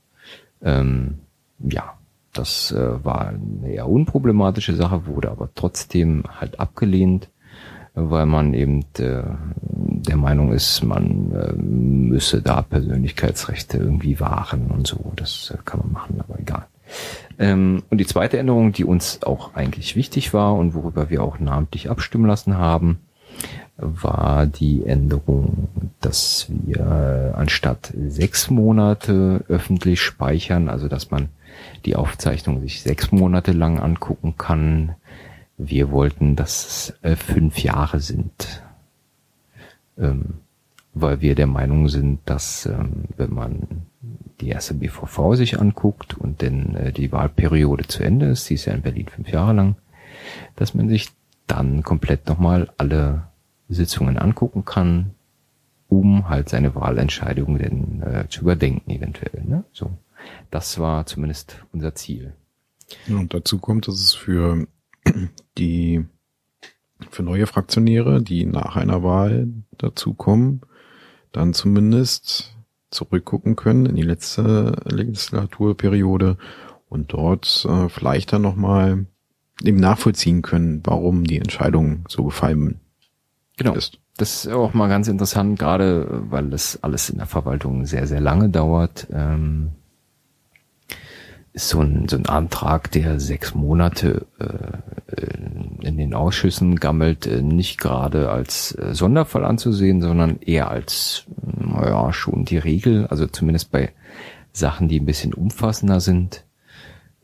Ähm, ja, das äh, war eine eher unproblematische Sache, wurde aber trotzdem halt abgelehnt weil man eben äh, der Meinung ist, man äh, müsse da Persönlichkeitsrechte irgendwie wahren und so. Das äh, kann man machen, aber egal. Ähm, und die zweite Änderung, die uns auch eigentlich wichtig war und worüber wir auch namentlich abstimmen lassen haben, war die Änderung, dass wir anstatt sechs Monate öffentlich speichern, also dass man die Aufzeichnung sich sechs Monate lang angucken kann, wir wollten, dass es äh, fünf Jahre sind, ähm, weil wir der Meinung sind, dass ähm, wenn man die erste BVV sich anguckt und dann äh, die Wahlperiode zu Ende ist, die ist ja in Berlin fünf Jahre lang, dass man sich dann komplett nochmal alle Sitzungen angucken kann, um halt seine Wahlentscheidung denn äh, zu überdenken eventuell. Ne? So, das war zumindest unser Ziel. Und dazu kommt, dass es für die für neue Fraktionäre, die nach einer Wahl dazukommen, dann zumindest zurückgucken können in die letzte Legislaturperiode und dort äh, vielleicht dann nochmal eben nachvollziehen können, warum die Entscheidung so gefallen genau. ist. Das ist auch mal ganz interessant, gerade weil das alles in der Verwaltung sehr, sehr lange dauert. Ähm ist so ein, so ein Antrag, der sechs Monate äh, in den Ausschüssen gammelt, äh, nicht gerade als äh, Sonderfall anzusehen, sondern eher als, naja, schon die Regel, also zumindest bei Sachen, die ein bisschen umfassender sind.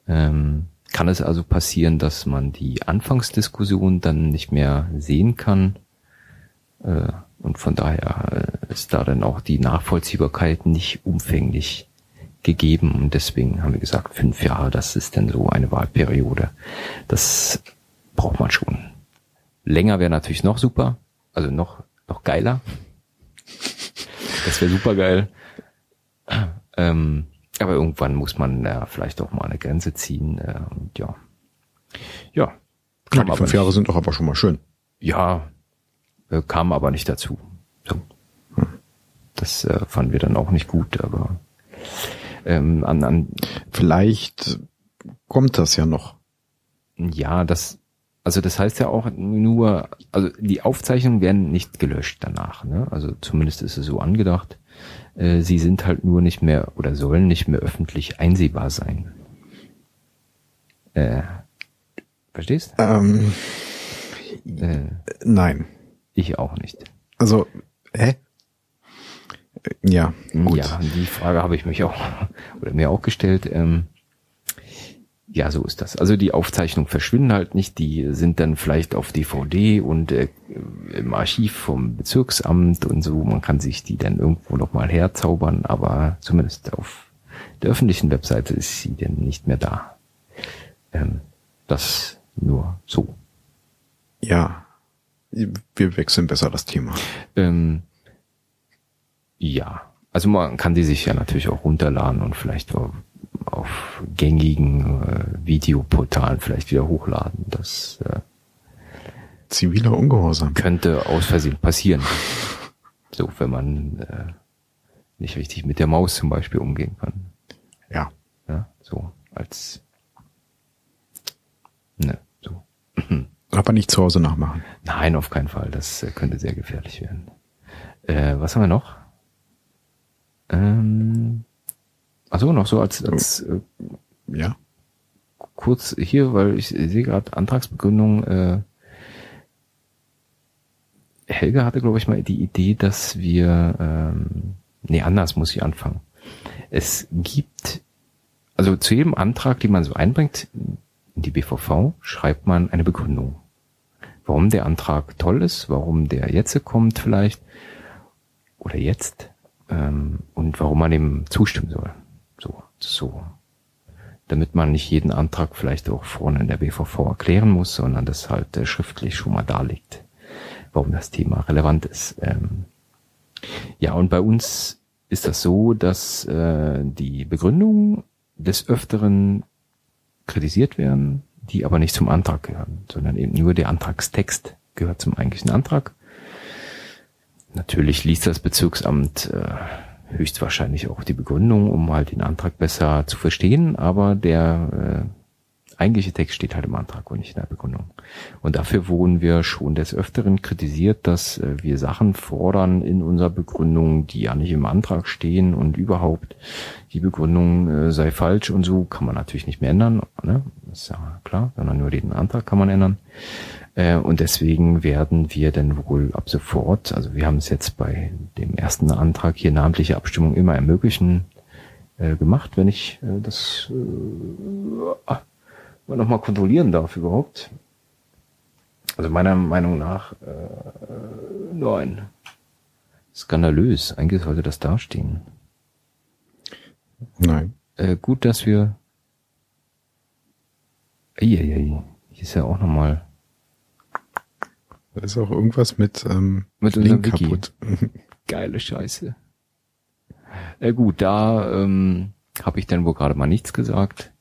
Ähm, kann es also passieren, dass man die Anfangsdiskussion dann nicht mehr sehen kann. Äh, und von daher äh, ist da dann auch die Nachvollziehbarkeit nicht umfänglich gegeben und deswegen haben wir gesagt, fünf Jahre, das ist denn so eine Wahlperiode. Das braucht man schon. Länger wäre natürlich noch super, also noch, noch geiler. Das wäre super geil. Ähm, aber irgendwann muss man ja vielleicht auch mal eine Grenze ziehen. Äh, und ja. Ja. ja die fünf Jahre nicht. sind doch aber schon mal schön. Ja, äh, kam aber nicht dazu. So. Hm. Das äh, fanden wir dann auch nicht gut, aber ähm, an, an. Vielleicht kommt das ja noch. Ja, das, also das heißt ja auch nur, also die Aufzeichnungen werden nicht gelöscht danach, ne? Also zumindest ist es so angedacht. Äh, sie sind halt nur nicht mehr oder sollen nicht mehr öffentlich einsehbar sein. Äh, verstehst? Ähm, äh, nein. Ich auch nicht. Also, hä? Ja, gut. Ja, die Frage habe ich mich auch oder mir auch gestellt. Ähm, ja, so ist das. Also die Aufzeichnungen verschwinden halt nicht, die sind dann vielleicht auf DVD und äh, im Archiv vom Bezirksamt und so. Man kann sich die dann irgendwo nochmal herzaubern, aber zumindest auf der öffentlichen Webseite ist sie denn nicht mehr da. Ähm, das nur so. Ja, wir wechseln besser das Thema. Ähm, ja, also man kann die sich ja natürlich auch runterladen und vielleicht auf, auf gängigen äh, Videoportalen vielleicht wieder hochladen. Das äh, ziviler Ungehorsam könnte aus Versehen passieren. so, wenn man äh, nicht richtig mit der Maus zum Beispiel umgehen kann. Ja. Ja, so als ne, so. Aber nicht zu Hause nachmachen. Nein, auf keinen Fall. Das äh, könnte sehr gefährlich werden. Äh, was haben wir noch? Ähm, also noch so als, als äh, ja. kurz hier, weil ich sehe gerade Antragsbegründung, äh, Helga hatte, glaube ich, mal die Idee, dass wir, ähm, nee, anders muss ich anfangen. Es gibt, also zu jedem Antrag, den man so einbringt in die BVV, schreibt man eine Begründung. Warum der Antrag toll ist, warum der jetzt kommt vielleicht, oder jetzt, ähm, und warum man dem zustimmen soll. So, so. Damit man nicht jeden Antrag vielleicht auch vorne in der BVV erklären muss, sondern das halt äh, schriftlich schon mal darlegt, warum das Thema relevant ist. Ähm, ja, und bei uns ist das so, dass äh, die Begründungen des Öfteren kritisiert werden, die aber nicht zum Antrag gehören, sondern eben nur der Antragstext gehört zum eigentlichen Antrag. Natürlich liest das Bezirksamt äh, höchstwahrscheinlich auch die Begründung, um halt den Antrag besser zu verstehen, aber der äh, eigentliche Text steht halt im Antrag und nicht in der Begründung. Und dafür wurden wir schon des Öfteren kritisiert, dass äh, wir Sachen fordern in unserer Begründung, die ja nicht im Antrag stehen und überhaupt die Begründung äh, sei falsch und so kann man natürlich nicht mehr ändern, ne? Ist ja klar, sondern nur den Antrag kann man ändern. Äh, und deswegen werden wir dann wohl ab sofort, also wir haben es jetzt bei dem ersten Antrag hier namentliche Abstimmung immer ermöglichen gemacht, wenn ich das äh, man nochmal kontrollieren darf überhaupt. Also meiner Meinung nach, äh, nein. Skandalös. Eigentlich sollte das dastehen. Nein. Äh, gut, dass wir. Eieiei. Hier ist ja auch nochmal. Da ist auch irgendwas mit, ähm, mit Link Wiki. kaputt. Geile Scheiße. Äh, gut, da ähm, habe ich dann wohl gerade mal nichts gesagt.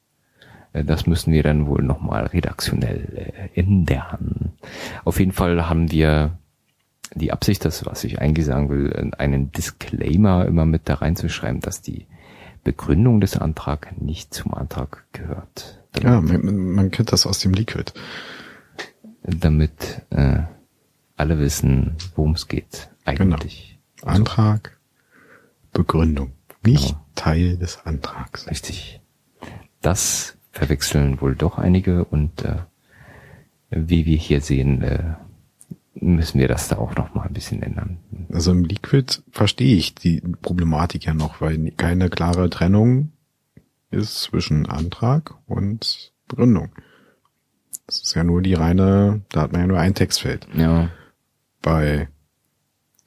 Äh, Das müssen wir dann wohl nochmal redaktionell äh, ändern. Auf jeden Fall haben wir die Absicht, das, was ich eigentlich sagen will, äh, einen Disclaimer immer mit da reinzuschreiben, dass die Begründung des Antrags nicht zum Antrag gehört. Ja, man, man kennt das aus dem Liquid. Damit äh, alle wissen, worum es geht eigentlich. Antrag, Begründung. Nicht Genau. Teil des Antrags. Richtig. Das verwechseln wohl doch einige und äh, wie wir hier sehen, äh, müssen wir das da auch noch mal ein bisschen ändern. Also im Liquid verstehe ich die Problematik ja noch, weil keine klare Trennung ist zwischen Antrag und Begründung. Das ist ja nur die reine, da hat man ja nur ein Textfeld. Ja, Bei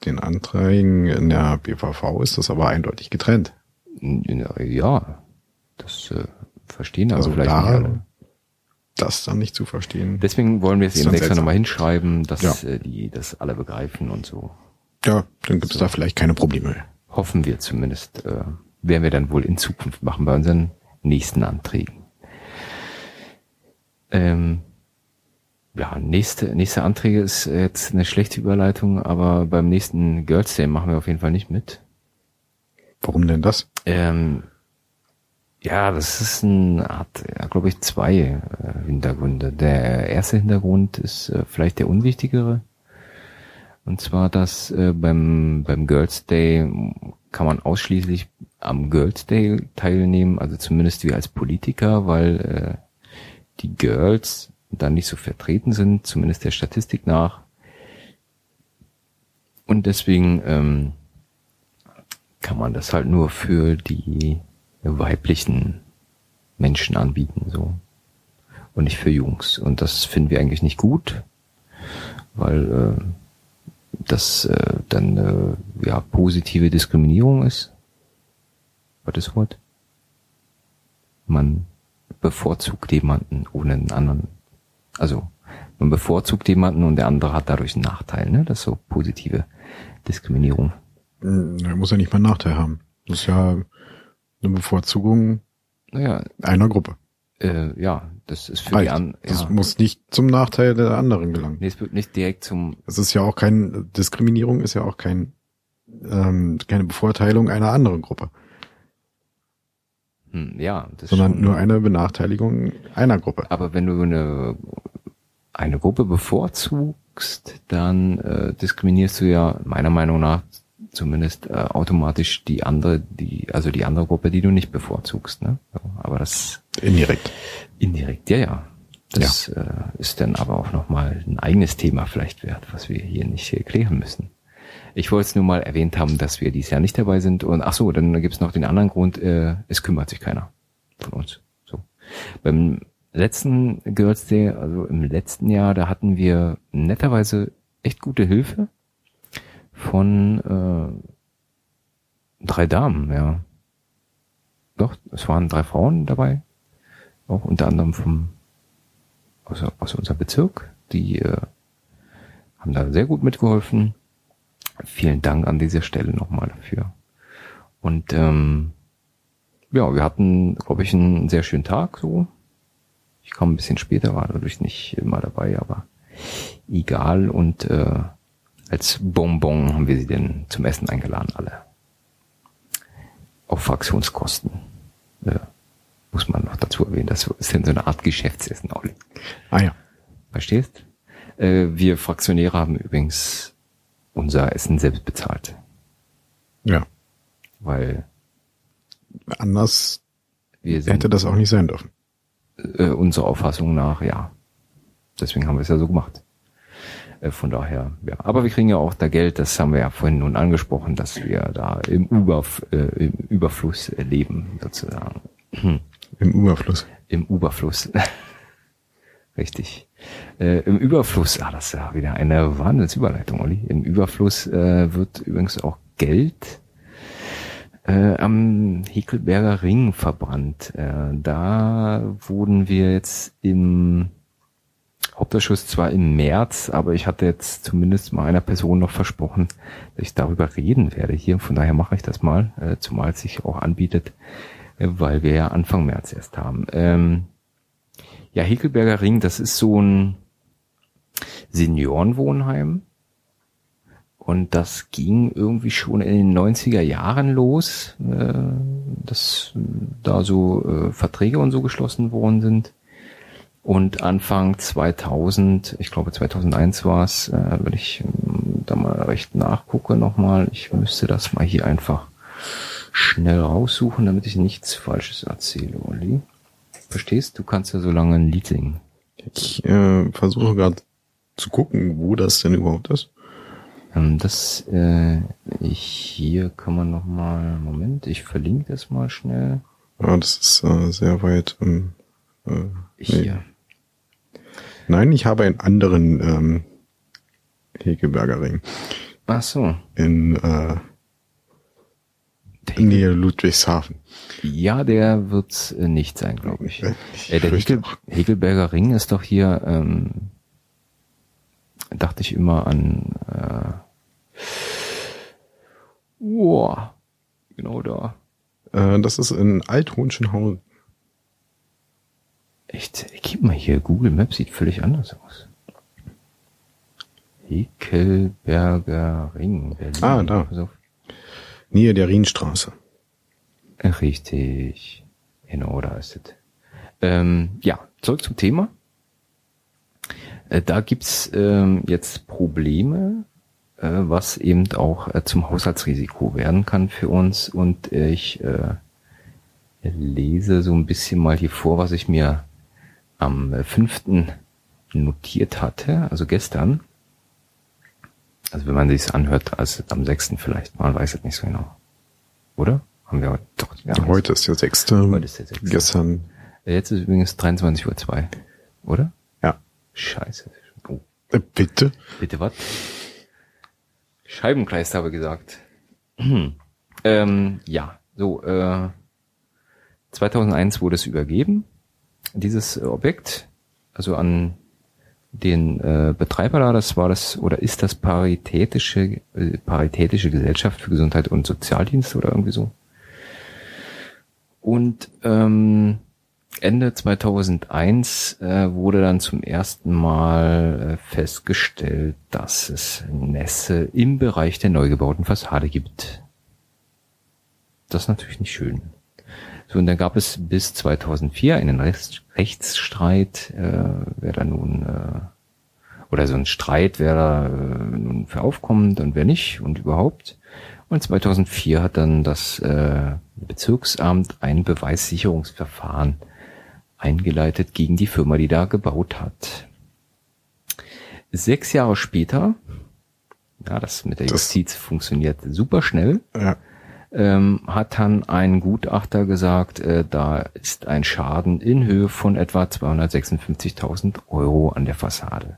den Anträgen in der BVV ist das aber eindeutig getrennt. ja, das äh, verstehen aber Also vielleicht da- nicht alle. Das dann nicht zu verstehen. Deswegen wollen wir es eben extra nochmal hinschreiben, dass Ja. äh, die das alle begreifen und so. Ja, dann gibt es da vielleicht keine Probleme. Hoffen wir zumindest. Äh, werden wir dann wohl in Zukunft machen bei unseren nächsten Anträgen. Ähm, ja, nächste, nächste Anträge ist jetzt eine schlechte Überleitung, aber beim nächsten Girls Day machen wir auf jeden Fall nicht mit. Warum denn das? Ähm, ja, das ist ein hat, ja, glaube ich, zwei äh, Hintergründe. Der erste Hintergrund ist äh, vielleicht der unwichtigere. Und zwar, dass äh, beim, beim Girls Day kann man ausschließlich am Girls Day teilnehmen, also zumindest wir als Politiker, weil äh, die Girls dann nicht so vertreten sind, zumindest der Statistik nach. Und deswegen ähm, kann man das halt nur für die weiblichen Menschen anbieten, so. Und nicht für Jungs. Und das finden wir eigentlich nicht gut, weil äh, das äh, dann äh, ja positive Diskriminierung ist. Ist das Wort? Man bevorzugt jemanden ohne einen anderen. Also man bevorzugt jemanden und der andere hat dadurch einen Nachteil, ne? Das ist so positive Diskriminierung. Hm, Er muss ja nicht mal einen Nachteil haben. Das ist ja eine Bevorzugung Naja, einer Gruppe. Äh, ja, das ist für Reicht. die an, Das ja. muss nicht zum Nachteil der anderen gelangen. Nee, es wird nicht direkt zum, Es ist ja auch kein, Diskriminierung ist ja auch kein, ähm, keine Bevorteilung einer anderen Gruppe, hm, ja, das sondern schon, nur eine Benachteiligung einer Gruppe. aber wenn du eine, eine Gruppe bevorzugst, dann äh, diskriminierst du ja meiner Meinung nach zumindest äh, automatisch die andere, die, also die andere Gruppe, die du nicht bevorzugst, ne? So, aber das Indirekt. indirekt, ja, ja. Das äh, ist dann aber auch nochmal ein eigenes Thema vielleicht wert, was wir hier nicht erklären müssen. Ich wollte es nur mal erwähnt haben, dass wir dieses Jahr nicht dabei sind. Und ach so, dann gibt's noch den anderen Grund, äh, es kümmert sich keiner von uns. So. Beim letzten Girls Day, also im letzten Jahr, da hatten wir netterweise echt gute Hilfe von äh, drei Damen, ja. Doch, es waren drei Frauen dabei. Auch unter anderem vom aus, aus unserem Bezirk. Die äh, haben da sehr gut mitgeholfen. Vielen Dank an dieser Stelle nochmal dafür. Und ähm, ja, wir hatten, glaube ich, einen sehr schönen Tag so. Ich kam ein bisschen später, war dadurch nicht immer dabei, aber egal. Und äh, als Bonbon haben wir sie denn zum Essen eingeladen, alle. Auf Fraktionskosten. Äh, muss man noch dazu erwähnen. Das ist denn so eine Art Geschäftsessen, Olli. Ah ja. Verstehst? Äh, wir Fraktionäre haben übrigens unser Essen selbst bezahlt. Ja. Weil Anders sind hätte das auch nicht sein dürfen. äh, unserer Auffassung nach, ja. Deswegen haben wir es ja so gemacht. Äh, von daher, ja. Aber wir kriegen ja auch da Geld, das haben wir ja vorhin nun angesprochen, dass wir da im, Überf äh, im Überfluss leben, sozusagen. Im Überfluss. Im Überfluss. Richtig. Äh, Im Überfluss, ah, das ist ja wieder eine Wahnsinnsüberleitung, Olli. Im Überfluss äh, wird übrigens auch Geld äh, am Hekelberger Ring verbrannt. Äh, da wurden wir jetzt im Hauptausschuss zwar im März, aber ich hatte jetzt zumindest mal einer Person noch versprochen, dass ich darüber reden werde hier. Von daher mache ich das mal, äh, zumal es sich auch anbietet, äh, weil wir ja Anfang März erst haben. Ähm, ja, Hekelberger Ring, das ist so ein Seniorenwohnheim. Und das ging irgendwie schon in den 90er Jahren los, äh, dass da so äh, Verträge und so geschlossen worden sind. Und Anfang 2000, ich glaube 2001 war es, äh, wenn ich ähm, da mal recht nachgucke nochmal, ich müsste das mal hier einfach schnell raussuchen, damit ich nichts Falsches erzähle, Olli. Verstehst? Du kannst ja so lange ein Lied singen. Ich äh, versuche gerade zu gucken, wo das denn überhaupt ist. Ähm, das äh, ich, hier kann man noch mal Moment, ich verlinke das mal schnell. Ah, das ist äh, sehr weit. Ähm, äh, Hier. Nein, ich habe einen anderen ähm, Hegelberger Ring Ach so. in äh, Der Nähe Ludwigshafen. Ja, der wird's äh, nicht sein, glaube ich. Ich Äh, der Hegel, Hegelberger Ring ist doch hier, ähm, dachte ich immer an, äh, boah, genau da. Äh, das ist in Althohenschenhausen. Echt, gib mal hier, Google Maps sieht völlig anders aus. Hekelberger Ring, Berlin. Ah, da. Pass auf. Nähe der Rienstraße. Richtig. Genau, da ist es. Ähm, ja, zurück zum Thema. Äh, da gibt's ähm, jetzt Probleme, äh, was eben auch äh, zum Haushaltsrisiko werden kann für uns. Und ich äh, lese so ein bisschen mal hier vor, was ich mir am äh, 5. notiert hatte, also gestern. Also wenn man sich's anhört, als am 6. vielleicht, man weiß es nicht so genau. Oder? Haben wir heute doch. Ja, Heute ist der sechste. Heute ist der sechste. Gestern. Jetzt ist übrigens 23.02 Uhr, oder? Ja. Scheiße. Oh, Äh, bitte? bitte was? Scheibenkleister habe ich gesagt. ähm, ja, so, äh, 2001 wurde es übergeben, dieses Objekt, also an den äh, Betreiber da, das war das oder ist das Paritätische, äh, Paritätische Gesellschaft für Gesundheit und Sozialdienst oder irgendwie so. Und ähm, Ende 2001 äh, wurde dann zum ersten Mal äh, festgestellt, dass es Nässe im Bereich der neu gebauten Fassade gibt. Das ist natürlich nicht schön. So, und dann gab es bis 2004 einen Rechts Rechtsstreit, äh, wer da nun, äh, oder so ein Streit, wer da äh, nun für aufkommt und wer nicht und überhaupt. Und 2004 hat dann das äh, Bezirksamt ein Beweissicherungsverfahren eingeleitet gegen die Firma, die da gebaut hat. Sechs Jahre später, ja, das mit der Das- Justiz funktioniert super schnell, Ja. Ähm, hat dann ein Gutachter gesagt, äh, da ist ein Schaden in Höhe von etwa 256.000 Euro an der Fassade.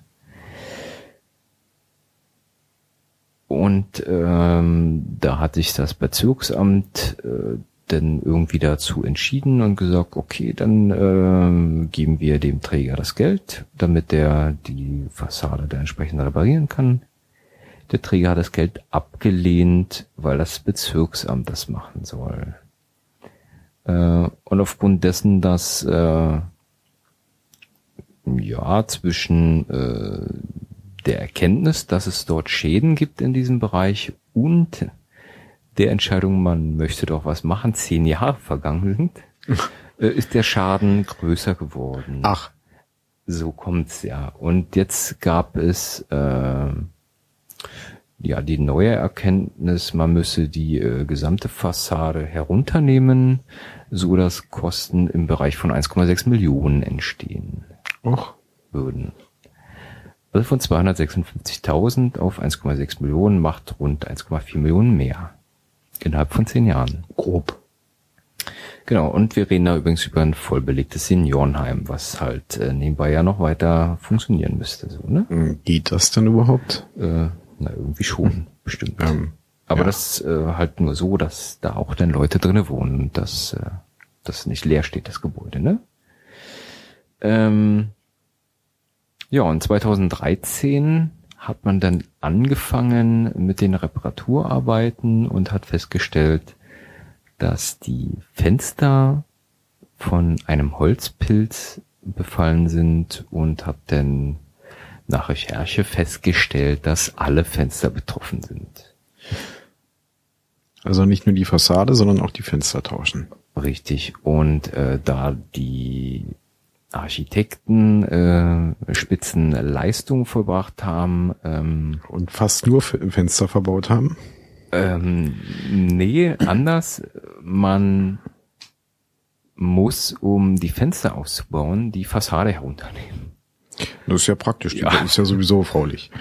Und ähm, da hat sich das Bezirksamt äh, dann irgendwie dazu entschieden und gesagt, okay, dann ähm, geben wir dem Träger das Geld, damit der die Fassade da entsprechend reparieren kann. Der Träger hat das Geld abgelehnt, weil das Bezirksamt das machen soll. Äh, und aufgrund dessen, dass äh, ja zwischen äh, der Erkenntnis, dass es dort Schäden gibt in diesem Bereich und der Entscheidung, man möchte doch was machen, zehn Jahre vergangen sind, äh, ist der Schaden größer geworden. Ach. So kommt's ja. Und jetzt gab es äh, ja die neue Erkenntnis, man müsse die äh, gesamte Fassade herunternehmen, so dass Kosten im Bereich von 1,6 Millionen entstehen Och. würden. Also von 256.000 auf 1,6 Millionen macht rund 1,4 Millionen mehr. Innerhalb von zehn Jahren. Grob. Genau, und wir reden da übrigens über ein vollbelegtes Seniorenheim, was halt äh, nebenbei ja noch weiter funktionieren müsste. So, ne? Hm, Geht das denn überhaupt? Äh, na, irgendwie schon, bestimmt. Ähm, Aber ja. das äh, halt nur so, dass da auch dann Leute drinnen wohnen und dass äh, das nicht leer steht, das Gebäude, ne? Ähm, ja, und 2013 hat man dann angefangen mit den Reparaturarbeiten und hat festgestellt, dass die Fenster von einem Holzpilz befallen sind und hat dann nach Recherche festgestellt, dass alle Fenster betroffen sind. Also nicht nur die Fassade, sondern auch die Fenster tauschen. Richtig. Und äh, da die Architekten äh, Spitzenleistung vollbracht haben, ähm, Und fast nur Fenster verbaut haben. ähm, nee, anders. Man muss, um die Fenster auszubauen, die Fassade herunternehmen. Das ist ja praktisch. Ja. Das ist ja sowieso faulig.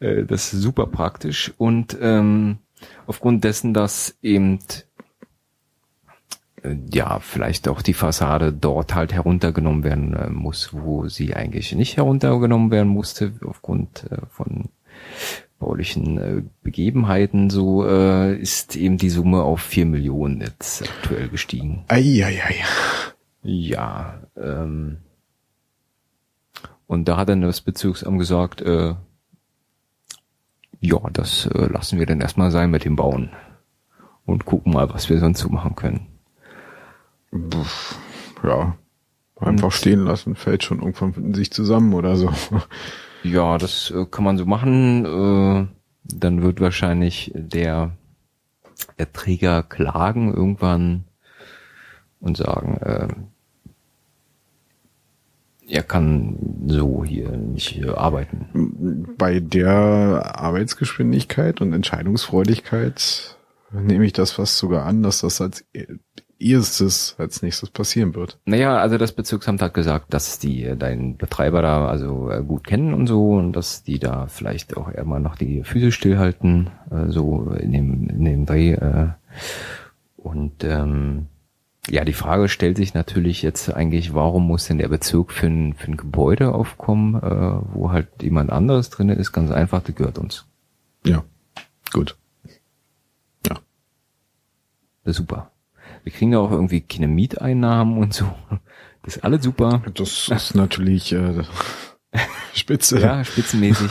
Äh, das ist super praktisch und ähm, aufgrund dessen, dass eben äh, ja vielleicht auch die Fassade dort halt heruntergenommen werden äh, muss, wo sie eigentlich nicht heruntergenommen werden musste aufgrund von baulichen Begebenheiten, so ist eben die Summe auf vier Millionen jetzt aktuell gestiegen. Eieiei. Ja, ähm, und da hat dann das Bezirksamt gesagt, äh, ja, das äh, lassen wir dann erstmal sein mit dem Bauen und gucken mal, was wir sonst so machen können. Ja. Einfach stehen lassen, fällt schon irgendwann in sich zusammen oder so. Ja, das äh, kann man so machen. Äh, dann wird wahrscheinlich der Erträger klagen irgendwann und sagen, äh, er kann so hier nicht äh, arbeiten. Bei der Arbeitsgeschwindigkeit und Entscheidungsfreudigkeit nehme ich das fast sogar an, dass das als erstes als nächstes passieren wird. Naja, also das Bezirksamt hat gesagt, dass die äh, deinen Betreiber da also äh, gut kennen und so und dass die da vielleicht auch immer noch die Füße stillhalten, so in dem, in dem Dreh. Und ähm, ja, die Frage stellt sich natürlich jetzt eigentlich, warum muss denn der Bezirk für ein, für ein Gebäude aufkommen, äh, wo halt jemand anderes drin ist? Ganz einfach, das gehört uns. Ja, gut. Das ist super. Wir kriegen da auch irgendwie keine Mieteinnahmen und so. Das ist alles super. Das ist natürlich äh, spitze. Ja, spitzenmäßig.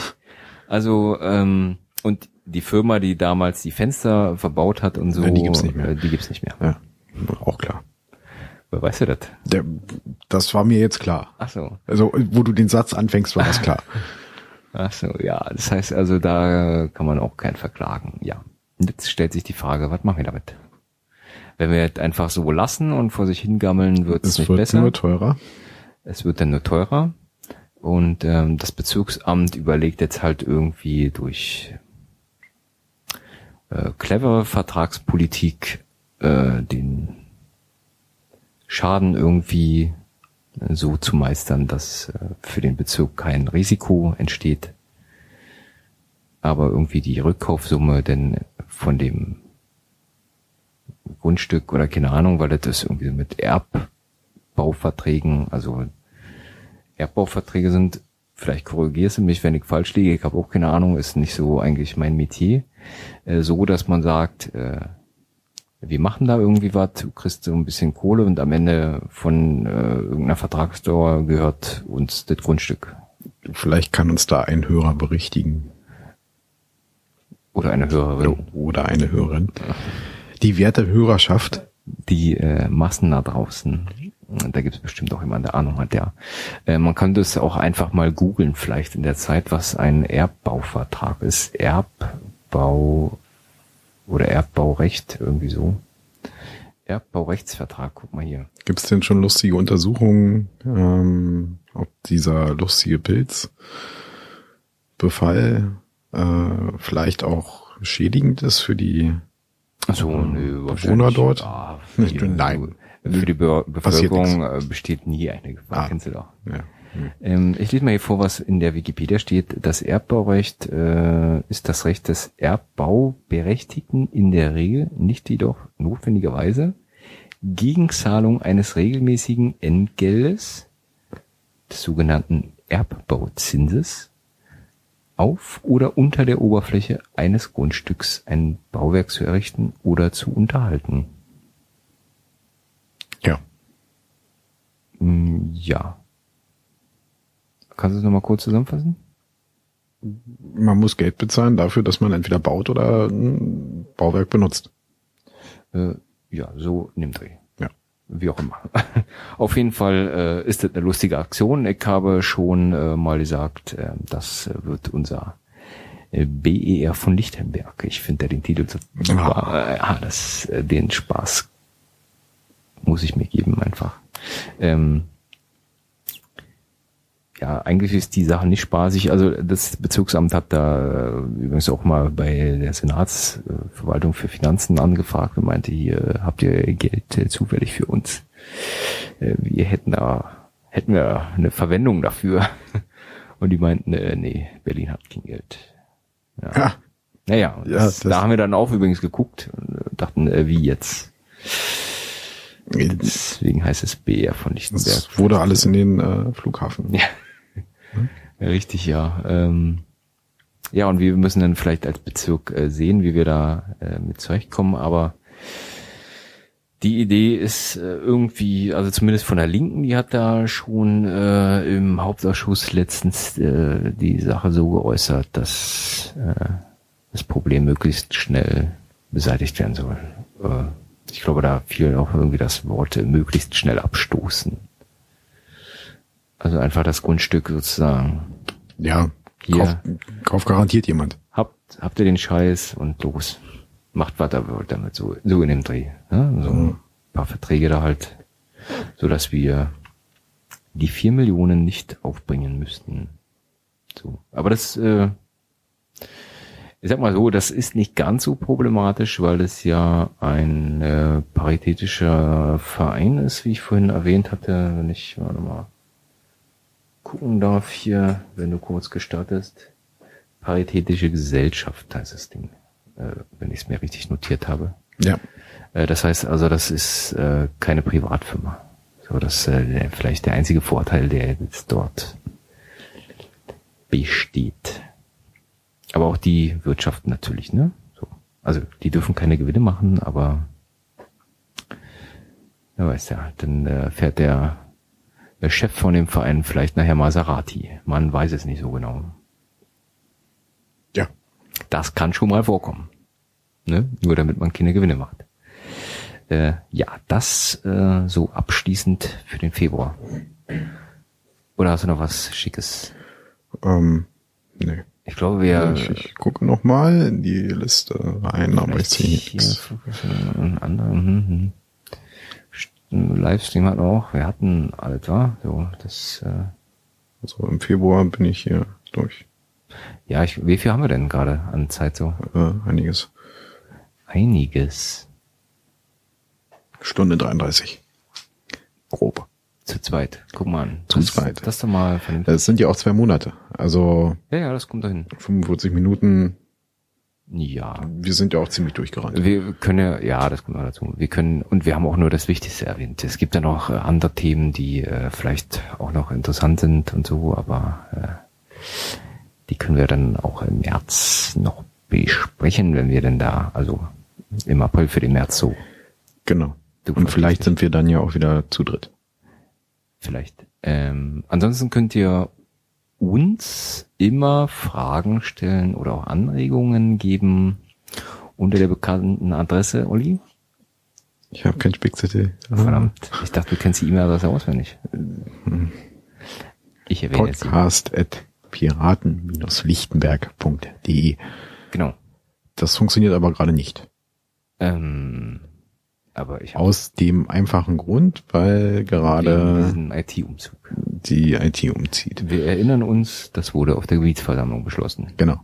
Also, ähm, und die Firma, die damals die Fenster verbaut hat und so, Ja, die gibt's nicht mehr. äh, die gibt's nicht mehr. ja. Auch klar. Wer weiß du das? Der, das war mir jetzt klar. Ach so. Also, wo du den Satz anfängst, war das klar. Ach so, ja. Das heißt also, da kann man auch keinen verklagen. Ja. Und jetzt stellt sich die Frage, was machen wir damit? Wenn wir es einfach so lassen und vor sich hingammeln, wird es Es nicht wird besser. nur teurer. Es wird dann nur teurer. Und ähm, das Bezirksamt überlegt jetzt halt irgendwie durch äh, clevere Vertragspolitik äh, den Schaden irgendwie äh, so zu meistern, dass äh, für den Bezirk kein Risiko entsteht, aber irgendwie die Rückkaufsumme denn von dem Grundstück oder keine Ahnung, weil das ist irgendwie mit Erbbauverträgen, also Erbbauverträge sind, vielleicht korrigierst du mich, wenn ich falsch liege, ich habe auch keine Ahnung, ist nicht so eigentlich mein Metier, äh, so dass man sagt, wir machen da irgendwie was, du kriegst so ein bisschen Kohle und am Ende von äh, irgendeiner Vertragsdauer gehört uns das Grundstück. Vielleicht kann uns da ein Hörer berichtigen. Oder eine Hörerin. Oder eine Hörerin. Die werte Hörerschaft. Die äh, Massen da draußen. Da gibt es bestimmt auch jemand, der Ahnung hat, ja. Äh, man kann das auch einfach mal googeln, vielleicht in der Zeit, was ein Erbbauvertrag ist. Erbbau oder Erbbaurecht, irgendwie so. Erbbaurechtsvertrag, guck mal hier. Gibt es denn schon lustige Untersuchungen, ähm, ob dieser lustige Pilzbefall äh, vielleicht auch schädigend ist für die so, nö, Bewohner dort? Ja, Nein. Für die Be Bevölkerung äh, besteht nie eine Gefahr, Ah. kennst du doch. Ja. Hm. Ähm, ich lese mal hier vor, was in der Wikipedia steht. Das Erbbaurecht äh, ist das Recht des Erbbauberechtigten in der Regel, nicht jedoch notwendigerweise, gegen Zahlung eines regelmäßigen Entgeldes, des sogenannten Erbbauzinses, auf oder unter der Oberfläche eines Grundstücks ein Bauwerk zu errichten oder zu unterhalten. ja. Mm, Ja. Kannst du es nochmal kurz zusammenfassen? Man muss Geld bezahlen dafür, dass man entweder baut oder ein Bauwerk benutzt. Äh, ja, so nimmt Dreh. Ja. Wie auch immer. Auf jeden Fall äh, ist das eine lustige Aktion. Ich habe schon äh, mal gesagt, äh, das wird unser äh, BER von Lichtenberg. Ich finde den Titel so super. Äh, ja, das, den Spaß muss ich mir geben einfach. Ähm, ja, eigentlich ist die Sache nicht spaßig. Also das Bezirksamt hat da äh, übrigens auch mal bei der Senatsverwaltung für Finanzen angefragt und meinte, hier habt ihr Geld äh, zufällig für uns. Äh, Wir hätten da, hätten wir eine Verwendung dafür. Und die meinten, äh, nee, Berlin hat kein Geld. Ja. Ja. Naja, Ja, das, das- da haben wir dann auch übrigens geguckt und dachten, äh, wie jetzt? Deswegen heißt es BR von Lichtenberg. Das wurde alles in den äh, Flughafen. Ja. Richtig, ja. Ähm, ja, und wir müssen dann vielleicht als Bezirk äh, sehen, wie wir da äh, mit zurechtkommen, aber die Idee ist äh, irgendwie, also zumindest von der Linken, die hat da schon äh, im Hauptausschuss letztens äh, die Sache so geäußert, dass äh, das Problem möglichst schnell beseitigt werden soll. Äh, ich glaube, da fiel auch irgendwie das Wort äh, möglichst schnell abstoßen. Also einfach das Grundstück sozusagen. Ja, Hier. kauf, kauf garantiert jemand. Habt, habt ihr den Scheiß und los. Macht was ihr wollt damit, so, so in dem Dreh. Ne? So ein paar Verträge da halt, so dass wir die vier Millionen nicht aufbringen müssten. So. Aber das, äh, ich sag mal so, das ist nicht ganz so problematisch, weil es ja ein äh, paritätischer Verein ist, wie ich vorhin erwähnt hatte. Wenn ich warte mal gucken darf hier, wenn du kurz gestattest. Paritätische Gesellschaft heißt das Ding, äh, wenn ich es mir richtig notiert habe. Ja. Äh, das heißt also, das ist äh, keine Privatfirma. So, das ist vielleicht der einzige Vorteil, der jetzt dort besteht. Aber auch die Wirtschaft natürlich, ne? So. Also die dürfen keine Gewinne machen, aber ja, weiß ja, dann äh, fährt der, der Chef von dem Verein vielleicht nachher Maserati. Man weiß es nicht so genau. Ja. Das kann schon mal vorkommen. Ne? Nur damit man keine Gewinne macht. Äh, ja, das äh, so abschließend für den Februar. Oder hast du noch was Schickes? Ähm, nee. Ich glaube, wir ich, ich gucke noch mal in die Liste rein, aber ich sehe nichts. einen anderen St- Livestream hatten wir auch. Wir hatten alles, war so das. Äh, Also im Februar bin ich hier durch. ja, ich, wie viel haben wir denn gerade an Zeit so? Äh, einiges. Einiges Stunde 33. Grob. zu zweit. Guck mal an. Zu das, zweit. Das doch mal vernünftig. Das sind ja auch zwei Monate. Also Ja, ja, das kommt dahin. 45 Minuten. Ja. Wir sind ja auch ziemlich durchgerannt. Wir können ja, ja, das kommt noch dazu. Wir können, und wir haben auch nur das Wichtigste erwähnt. Es gibt ja noch äh, andere Themen, die äh, vielleicht auch noch interessant sind und so, aber äh, die können wir dann auch im März noch besprechen, wenn wir denn da, also im April für den März so, Genau. Du Und vielleicht sind wir dann ja auch wieder zu dritt. vielleicht. Ähm, ansonsten könnt ihr uns immer Fragen stellen oder auch Anregungen geben unter der bekannten Adresse, Olli? Ich habe kein Spickzettel. Verdammt, ich dachte, du kennst die E-Mail-Adresse auswendig. Ich erwähne jetzt. Podcast at piraten-lichtenberg.de. Genau. Das funktioniert aber gerade nicht. Ähm, aber ich Aus dem einfachen Grund, weil gerade IT-Umzug. die IT umzieht. Wir erinnern uns, das wurde auf der Gebietsversammlung beschlossen. Genau.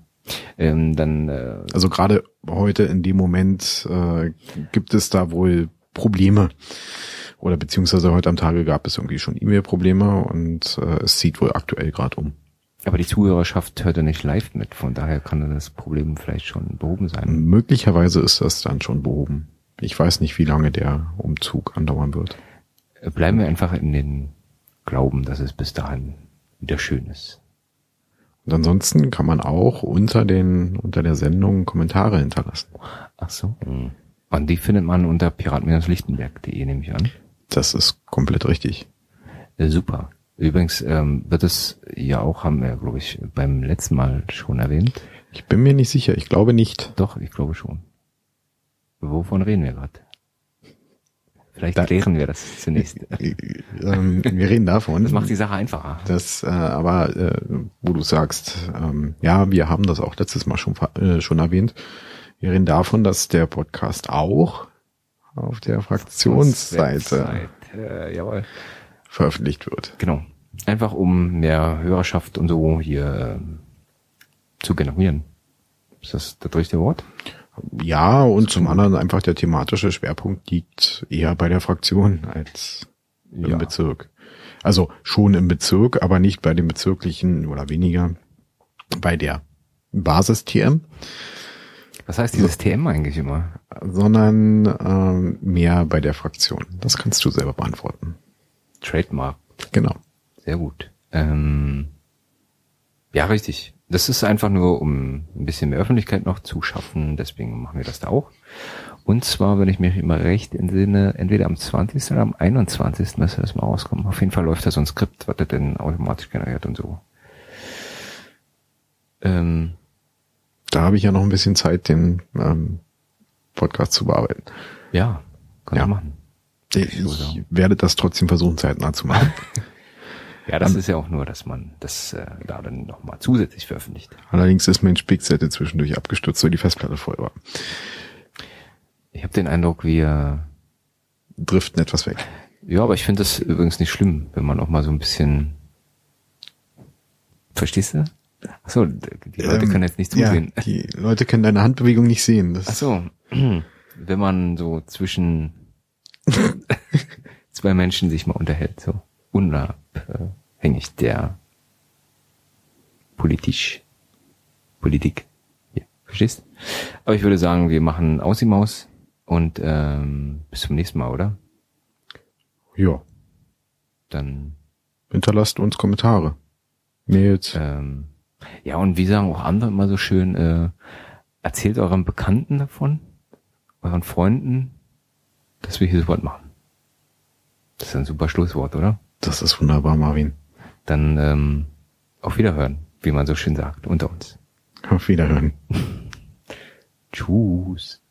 Ähm, dann äh, Also gerade heute in dem Moment äh, gibt es da wohl Probleme. Oder beziehungsweise heute am Tage gab es irgendwie schon E-Mail-Probleme und äh, es zieht wohl aktuell gerade um. aber die Zuhörerschaft hört ja nicht live mit, von daher kann das Problem vielleicht schon behoben sein. Möglicherweise ist das dann schon behoben. Ich weiß nicht, wie lange der Umzug andauern wird. Bleiben wir einfach in den Glauben, dass es bis dahin wieder schön ist. Und ansonsten kann man auch unter den unter der Sendung Kommentare hinterlassen. Ach so. Und die findet man unter pirat-lichtenberg.de, nehme ich an. Das ist komplett richtig. Äh, super. Übrigens ähm, wird es ja auch, haben wir, glaube ich, beim letzten Mal schon erwähnt. Ich bin mir nicht sicher. Ich glaube nicht. Doch, ich glaube schon. Wovon reden wir gerade? Vielleicht Da- klären wir das zunächst. Äh, ähm, wir reden davon. Das macht die Sache einfacher. Das, äh, aber äh, wo du sagst, ähm, ja, wir haben das auch letztes Mal schon äh, schon erwähnt. Wir reden davon, dass der Podcast auch auf der Fraktionsseite Äh, jawohl. veröffentlicht wird. Genau. Einfach um mehr Hörerschaft und so hier ähm, zu generieren. Ist das das richtige Wort? Ja, und zum anderen einfach der thematische Schwerpunkt liegt eher bei der Fraktion als im Ja. Bezirk. Also schon im Bezirk, aber nicht bei dem bezirklichen oder weniger bei der Basis-TM, Was heißt dieses TM eigentlich immer? sondern ähm, mehr bei der Fraktion. Das kannst du selber beantworten. Trademark. Genau. Sehr gut. Ähm, ja, richtig. Das ist einfach nur, um ein bisschen mehr Öffentlichkeit noch zu schaffen. Deswegen machen wir das da auch. Und zwar, wenn ich mich immer recht entsinne, entweder am 20. oder am 21. müsste das mal rauskommen. Auf jeden Fall läuft da so ein Skript, was das denn automatisch generiert und so. Ähm, Da habe ich ja noch ein bisschen Zeit, den ähm, Podcast zu bearbeiten. ja, kann Ja. man machen. Ich sagen. werde das trotzdem versuchen, zeitnah zu machen. Ja, das ist ja auch nur, dass man das äh, da dann nochmal zusätzlich veröffentlicht. Allerdings ist mein Spickzettel zwischendurch abgestürzt, weil die Festplatte voll war. Ich habe den Eindruck, wir Driften etwas weg. Ja, aber ich finde das übrigens nicht schlimm, wenn man auch mal so ein bisschen. Verstehst du? Achso, die Leute Ähm, können jetzt nicht zusehen. Ja, die Leute können deine Handbewegung nicht sehen. Das, Achso, wenn man so zwischen zwei Menschen sich mal unterhält, so unabhängig der politisch Politik. Ja, verstehst? Aber ich würde sagen, wir machen aus die Maus und ähm, bis zum nächsten Mal, oder? Ja, Dann hinterlasst uns Kommentare. Mails. Ähm, ja, und wie sagen auch andere immer so schön, äh, erzählt euren Bekannten davon, euren Freunden, dass wir hier so was machen. Das ist ein super Schlusswort, oder? Das ist wunderbar, Marvin. Dann ähm, auf Wiederhören, wie man so schön sagt, unter uns. Auf Wiederhören. Tschüss.